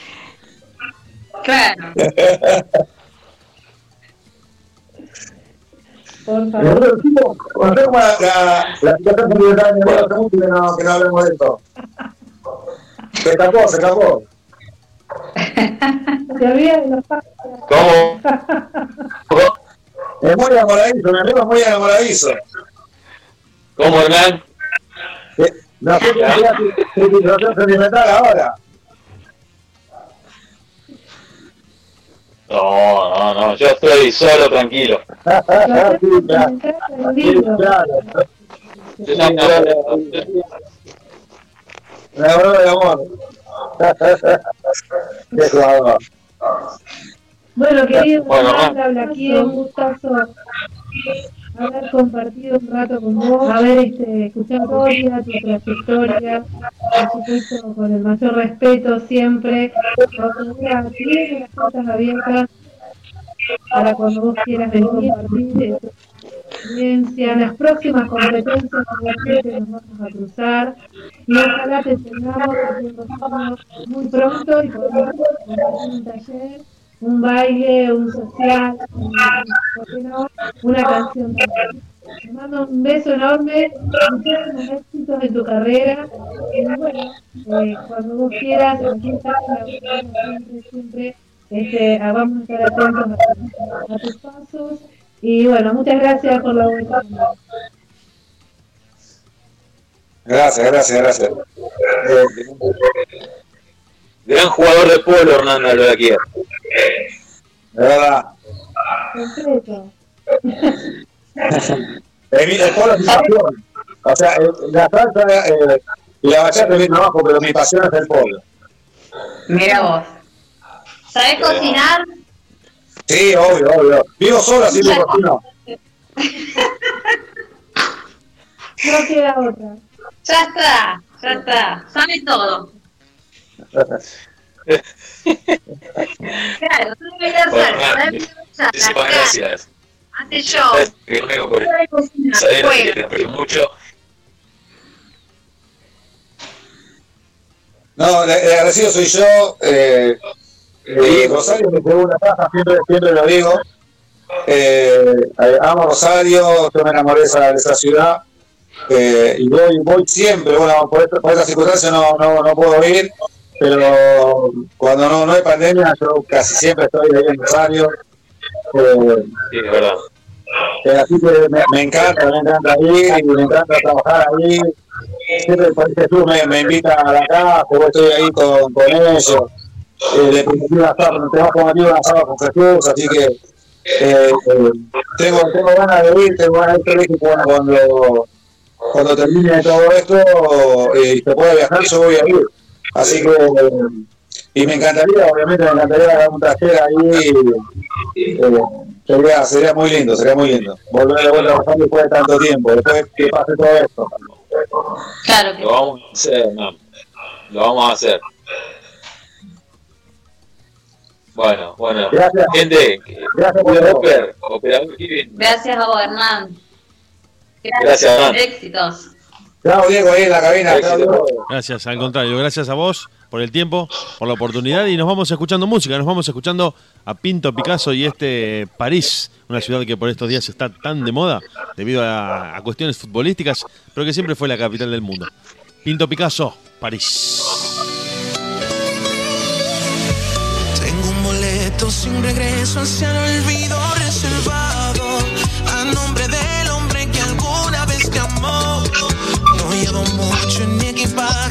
Claro. Por Nosotros decimos, conocemos la, la, la que no, que no hablemos de esto. Se escapó, se escapó. Se había de los ¿Cómo? Es muy enamoradizo, mi amigo es muy enamoradizo. ¿Cómo, Hernán? No sé qué hacía su situación sentimental ahora. No, no, no, yo estoy solo, tranquilo. Sí, claro. Sí, claro. Yo soy enamoró de amor. Qué jugador. Bueno, querido Bueno, habla aquí, un gustazo haber compartido un rato con vos, haber este, escuchado tu historia, tu trayectoria, por supuesto con el mayor respeto siempre. Tienes las puertas abiertas para cuando vos quieras venir a compartir experiencia. En las próximas competencias seguramente nos vamos a cruzar y ojalá te tengamos muy pronto y podamos un taller un baile, un social, un- una canción también. Te mando un beso enorme, muchísimos éxitos en tu carrera. Y bueno, eh, cuando vos quieras, aquí la siempre, siempre este, vamos a estar atentos a tus pasos. Y bueno, muchas gracias por la buena onda. Gracias, gracias, gracias. Eh, Gran jugador de polo, Hernán Albalaquier. de verdad. Concreto. El, el polo es mi pasión. O sea, el- la salsa eh, y la bachata es mi trabajo, pero mi pasión es el polo. Mira vos. ¿Sabés cocinar? Sí, obvio, obvio. Vivo solo, así que cocino. No queda otra. Ya está, ya está. Sabe todo. Claro, tú debes Bueno, hacer. Muchísimas gracias. Hace yo. Sabes que no vengo por Sabe cocinar, saber juega. que te aprecio mucho. No, el el agradecido soy yo. Eh, eh, Rosario me pegó una taza, siempre, siempre lo digo. Eh, eh, amo Rosario, yo me enamoré de esa, de esa ciudad. Eh, y voy, voy siempre, bueno, por, esta- por estas circunstancias no, no, no puedo ir, pero cuando no, no hay pandemia, yo casi siempre estoy ahí en Rosario. Eh, Sí, es verdad. eh, así que me, me encanta, me encanta ir y me encanta trabajar ahí. Siempre por Jesús me, me invita a la casa, yo estoy ahí con, con ellos. Eh, le permití un asado, tenemos cometido un asado con Jesús, así que eh, eh, tengo, tengo ganas de ir, tengo ganas de ir, bueno, cuando, cuando termine todo esto eh, y se pueda viajar, yo voy a ir. Así que, eh, y me encantaría, obviamente, me encantaría dar un taller ahí. eh, sería, sería muy lindo, sería muy lindo. Volver de vuelta a Rosario después de tanto tiempo, después que pase todo esto. Claro que Lo vamos a hacer, Hernán. Lo vamos a hacer. Bueno, bueno. Gracias. Gente, Gracias por todo. Oper, operador Kevin. Gracias a vos, Hernán. Gracias, Hernán. Éxitos. Chao, Diego, ahí en la cabina. Chao. Gracias, al contrario, gracias a vos por el tiempo, por la oportunidad y nos vamos escuchando música, nos vamos escuchando a Pinto Picasso y este París, una ciudad que por estos días está tan de moda debido a, a cuestiones futbolísticas, pero que siempre fue la capital del mundo. Pinto Picasso, París. Sin regreso hacia el olvido reservado a nombre del hombre que alguna vez te amó. No llevo mucho en mi equipaje,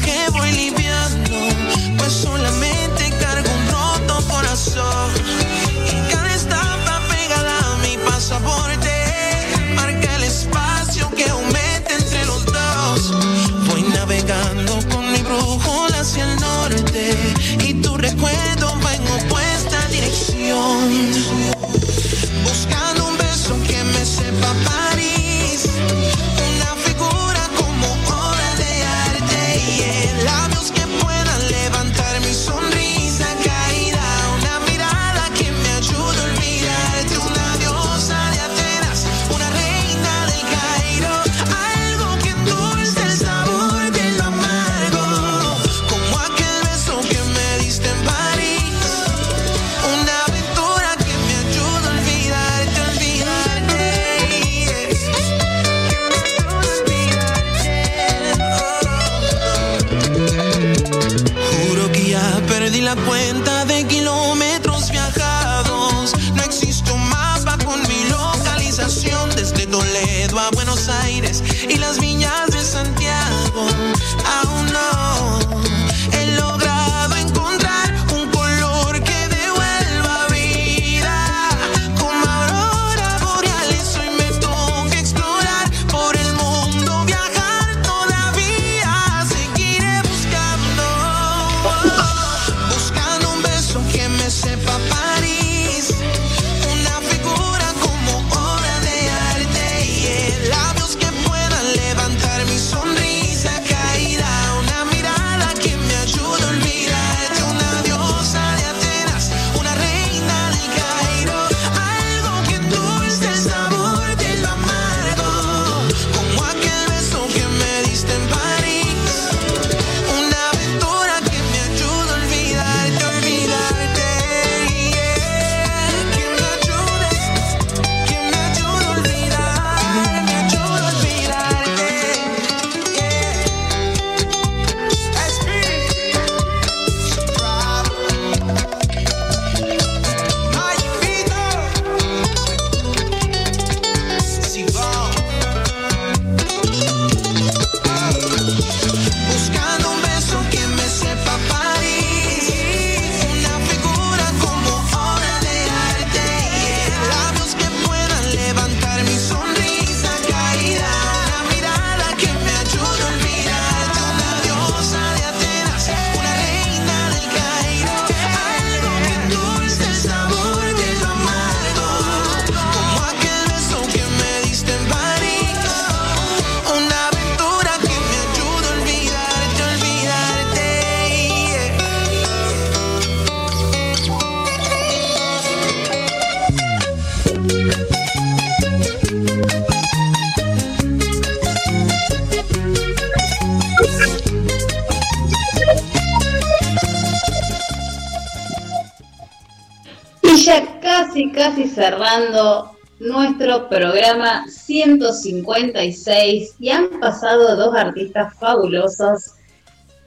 cerrando nuestro programa 156 y han pasado dos artistas fabulosos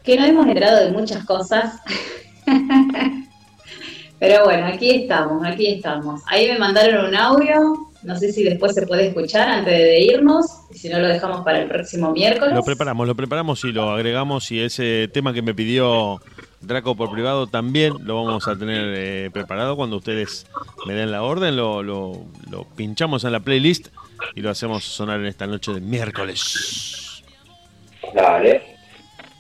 que nos hemos enterado de muchas cosas. Pero bueno, aquí estamos, aquí estamos. Ahí me mandaron un audio, no sé si después se puede escuchar antes de irnos, si no lo dejamos para el próximo miércoles. Lo preparamos, lo preparamos y lo agregamos y ese tema que me pidió Draco por privado también lo vamos a tener eh, preparado cuando ustedes me den la orden, lo, lo- lo pinchamos en la playlist y lo hacemos sonar en esta noche de miércoles. Dale.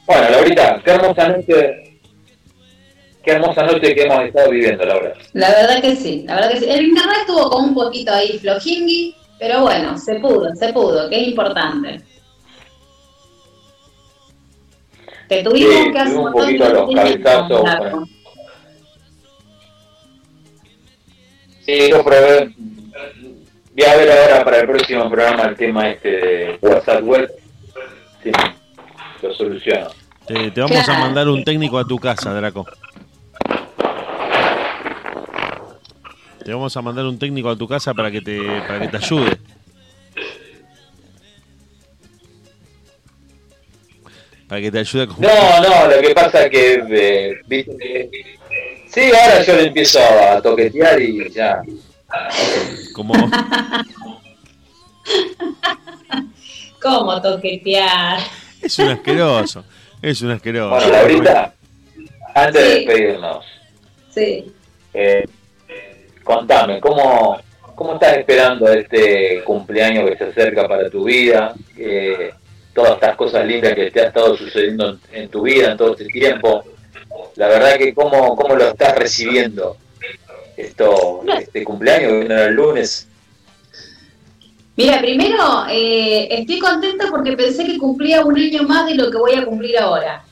Bueno, Laurita, qué hermosa noche. Qué hermosa noche que hemos estado viviendo, Laura. La verdad que sí, la verdad que sí. El internet estuvo como un poquito ahí flojingui, pero bueno, se pudo, se pudo, que es importante. Te tuvimos Sí, que hacer un poquito los cabezazos. Claro. Sí, yo probé. Voy a ver ahora para el próximo programa el tema este de WhatsApp Web. Sí, lo soluciono. Te, te vamos a mandar un técnico a tu casa, Draco. Te vamos a mandar un técnico a tu casa para que te, para que te ayude. Para que te ayude con... No, no, lo que pasa es que, eh, sí, ahora yo le empiezo a toquetear y ya. Como, ¿Cómo toquetear? es un asqueroso. Es un asqueroso. Bueno, Laurita, antes de despedirnos, Sí. eh, contame, ¿cómo, ¿cómo estás esperando este cumpleaños que se acerca para tu vida? Eh, todas estas cosas lindas que te ha estado sucediendo en, en tu vida en todo este tiempo. La verdad que cómo, cómo lo estás recibiendo esto, este cumpleaños que viene el lunes. Mira, primero eh, estoy contenta porque pensé que cumplía un año más de lo que voy a cumplir ahora.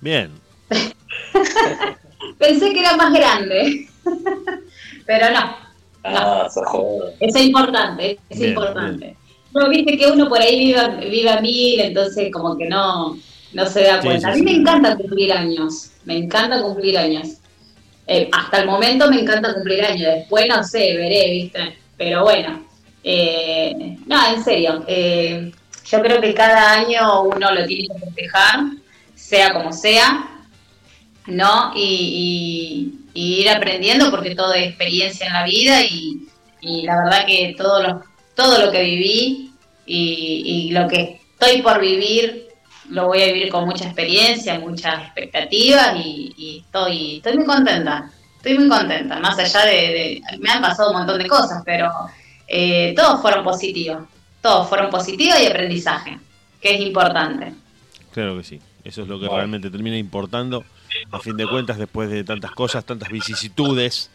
Bien. Pensé que era más grande, pero no. Ah, sos joven. Es importante, es Bien, importante. No, viste que uno por ahí viva, viva mil, entonces como que no, no se da cuenta. sí, a mí sí. me encanta cumplir años, me encanta cumplir años. Eh, hasta el momento me encanta cumplir años, después no sé, veré, viste. Pero bueno, eh, no, en serio, eh, yo creo que cada año uno lo tiene que festejar, sea como sea. ¿no? Y, y- y ir aprendiendo porque todo es experiencia en la vida y, y la verdad que todo lo, todo lo que viví y, y lo que estoy por vivir lo voy a vivir con mucha experiencia, muchas expectativas y, y estoy, estoy muy contenta, estoy muy contenta, más allá de, de- me han pasado un montón de cosas, pero eh, todos fueron positivos, todos fueron positivos y aprendizaje, que es importante. Claro que sí. Eso es lo que realmente termina importando. A fin de cuentas, después de tantas cosas, tantas vicisitudes,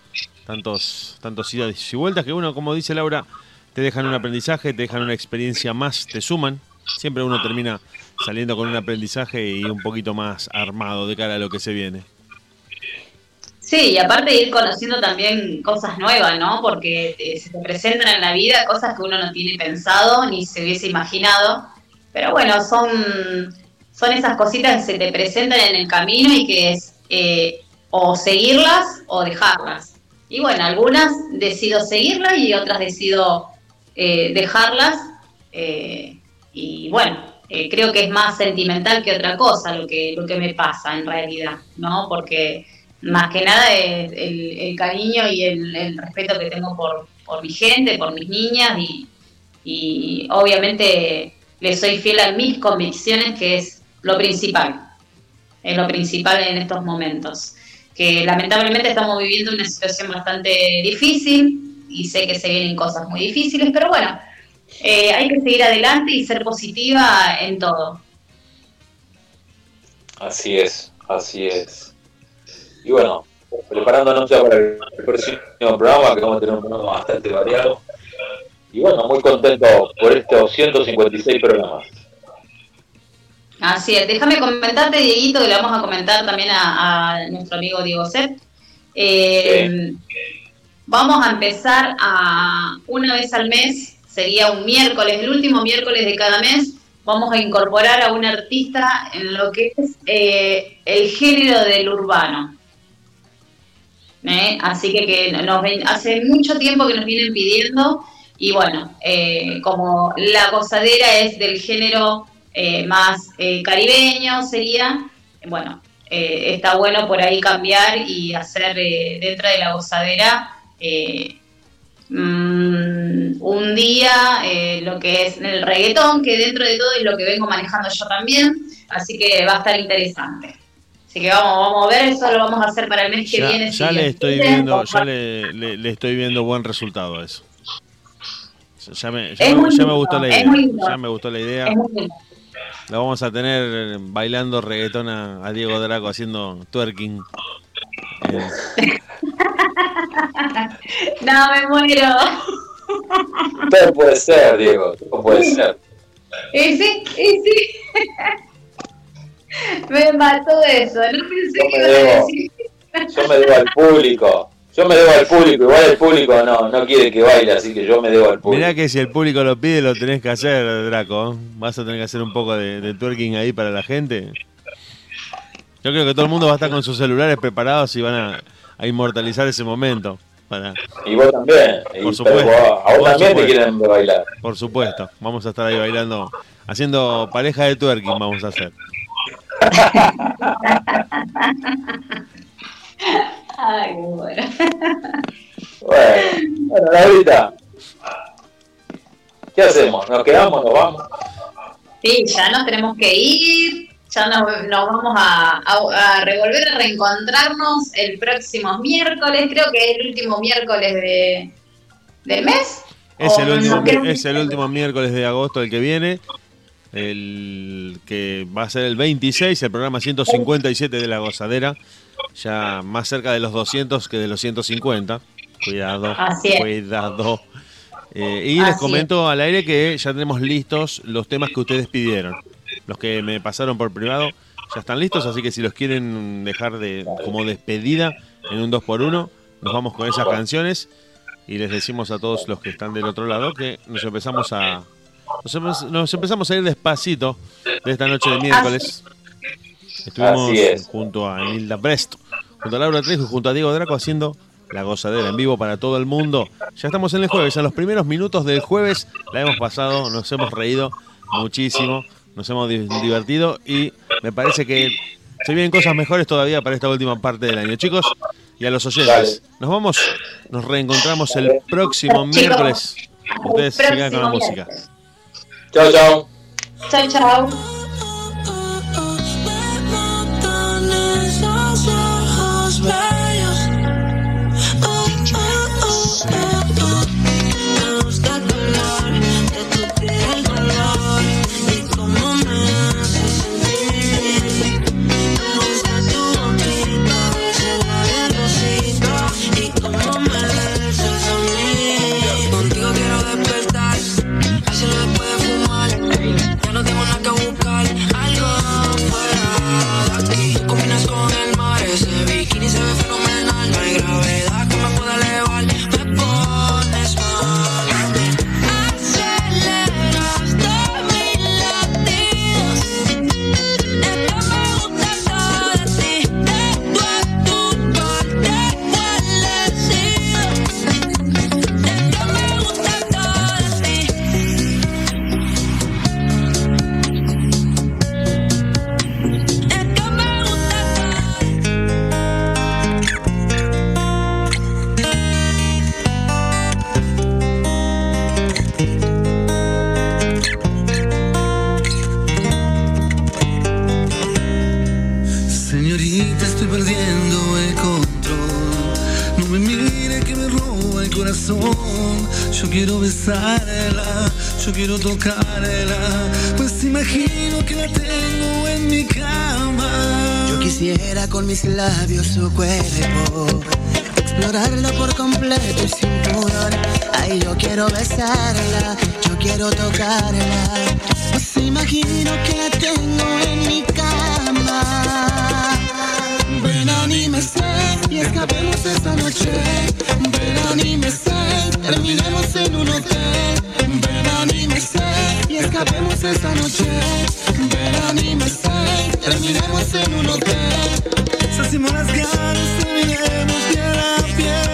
tantos, tantos idas y vueltas, que uno, como dice Laura, te dejan un aprendizaje, te dejan una experiencia más, te suman. Siempre uno termina saliendo con un aprendizaje y un poquito más armado de cara a lo que se viene. Sí, y aparte ir conociendo también cosas nuevas, ¿no? Porque eh, se te presentan en la vida cosas que uno no tiene pensado ni se hubiese imaginado. Pero bueno, son, son esas cositas que se te presentan en el camino y que es eh, o seguirlas o dejarlas. Y bueno, algunas decido seguirlas y otras decido eh, dejarlas. eh, y bueno, eh, creo que es más sentimental que otra cosa lo que, lo que me pasa en realidad, ¿no? Porque más que nada es el, el cariño y el, respeto que tengo por, por mi gente, por mis niñas y, y obviamente le soy fiel a mis convicciones, que es lo principal, es lo principal en estos momentos. Que lamentablemente estamos viviendo una situación bastante difícil y sé que se vienen cosas muy difíciles, pero bueno, eh, hay que seguir adelante y ser positiva en todo. Así es, así es. Y bueno, preparándonos ya para el próximo programa, que vamos a tener un programa bastante variado. Y bueno, muy contento por estos 156 programas. Así es, déjame comentarte, Dieguito, que le vamos a comentar también a, a nuestro amigo Diego Set. Eh, Vamos a empezar a una vez al mes, sería un miércoles, el último miércoles de cada mes, vamos a incorporar a un artista en lo que es eh, el género del urbano. ¿eh? Así que, que hace mucho tiempo que nos vienen pidiendo y bueno, eh, como la gozadera es del género más caribeño sería, bueno, está bueno por ahí cambiar y hacer dentro de la gozadera eh, mm, un día eh, lo que es el reggaetón, que dentro de todo es lo que vengo manejando yo también, así que va a estar interesante. Así que vamos, vamos a ver, eso lo vamos a hacer para el mes que viene. ya si le estoy viendo, ya le, le- le estoy viendo buen resultado a eso. Ya me, ya me- ya me gustó la idea. Ya me gustó la idea. La vamos a tener bailando reggaetón a, a Diego Draco haciendo twerking. Eh, No, me muero. Todo puede ser, Diego, todo puede ser. Y sí, y sí. Me mató eso, no pensé Yo que a debo, decir. yo me debo al público. Yo me debo al público. Igual el público no, no quiere que baile, así que yo me debo al público. mirá que si el público lo pide, lo tenés que hacer, Draco. Vas a tener que hacer un poco de, de twerking ahí para la gente. Yo creo que todo el mundo va a estar con sus celulares preparados y van a, a inmortalizar ese momento. Para... Y vos también. Y- Por supuesto. vos- a vos también te supuesto. quieren ver bailar. Por supuesto. Vamos a estar ahí bailando, haciendo pareja de twerking, vamos a hacer. Ay, qué bueno. Bueno, bueno, Laurita. ¿Qué hacemos? ¿Nos quedamos? ¿Nos vamos? Sí, ya nos tenemos que ir, ya nos, nos vamos a, a- a revolver, a reencontrarnos el próximo miércoles, creo que es el último miércoles de, del mes. Es ¿O el, último, es el último miércoles de agosto el que viene. El que va a ser el 26, el programa 157 de La Gozadera. Ya más cerca de los 200 que de los 150. Cuidado, cuidado. Eh, y Así les es. comento al aire que ya tenemos listos los temas que ustedes pidieron. Los que me pasaron por privado ya están listos, así que si los quieren dejar de como despedida en un 2x1, nos vamos con esas canciones y les decimos a todos los que están del otro lado que nos empezamos a nos, empe- nos empezamos a ir despacito de esta noche de miércoles. Estuvimos Así es. junto a Emilda Presto, junto a Laura Trejo y junto a Diego Draco haciendo la gozadera en vivo para todo el mundo. Ya estamos en el jueves, en los primeros minutos del jueves la hemos pasado, nos hemos reído muchísimo, nos hemos di- divertido y me parece que Se vienen cosas mejores todavía para esta última parte del año. Chicos, y a los oyentes, nos vamos, nos reencontramos el próximo Chicos. miércoles. Ustedes sigan con la música. Chao, chao. Chao, chao. Quiero tocarla. Pues imagino que la tengo en mi cama. Yo quisiera con mis labios su cuerpo explorarlo por completo y sin pudor. Ay, yo quiero besarla, yo quiero tocarla. Pues imagino que la tengo en mi cama. Ven, anímese y escapemos esta noche. Ven, anímese, terminemos en un hotel. Anímese y escapemos esta noche. Ven, anímese, terminemos en un hotel. Saciemos las ganas, terminemos piel a piel.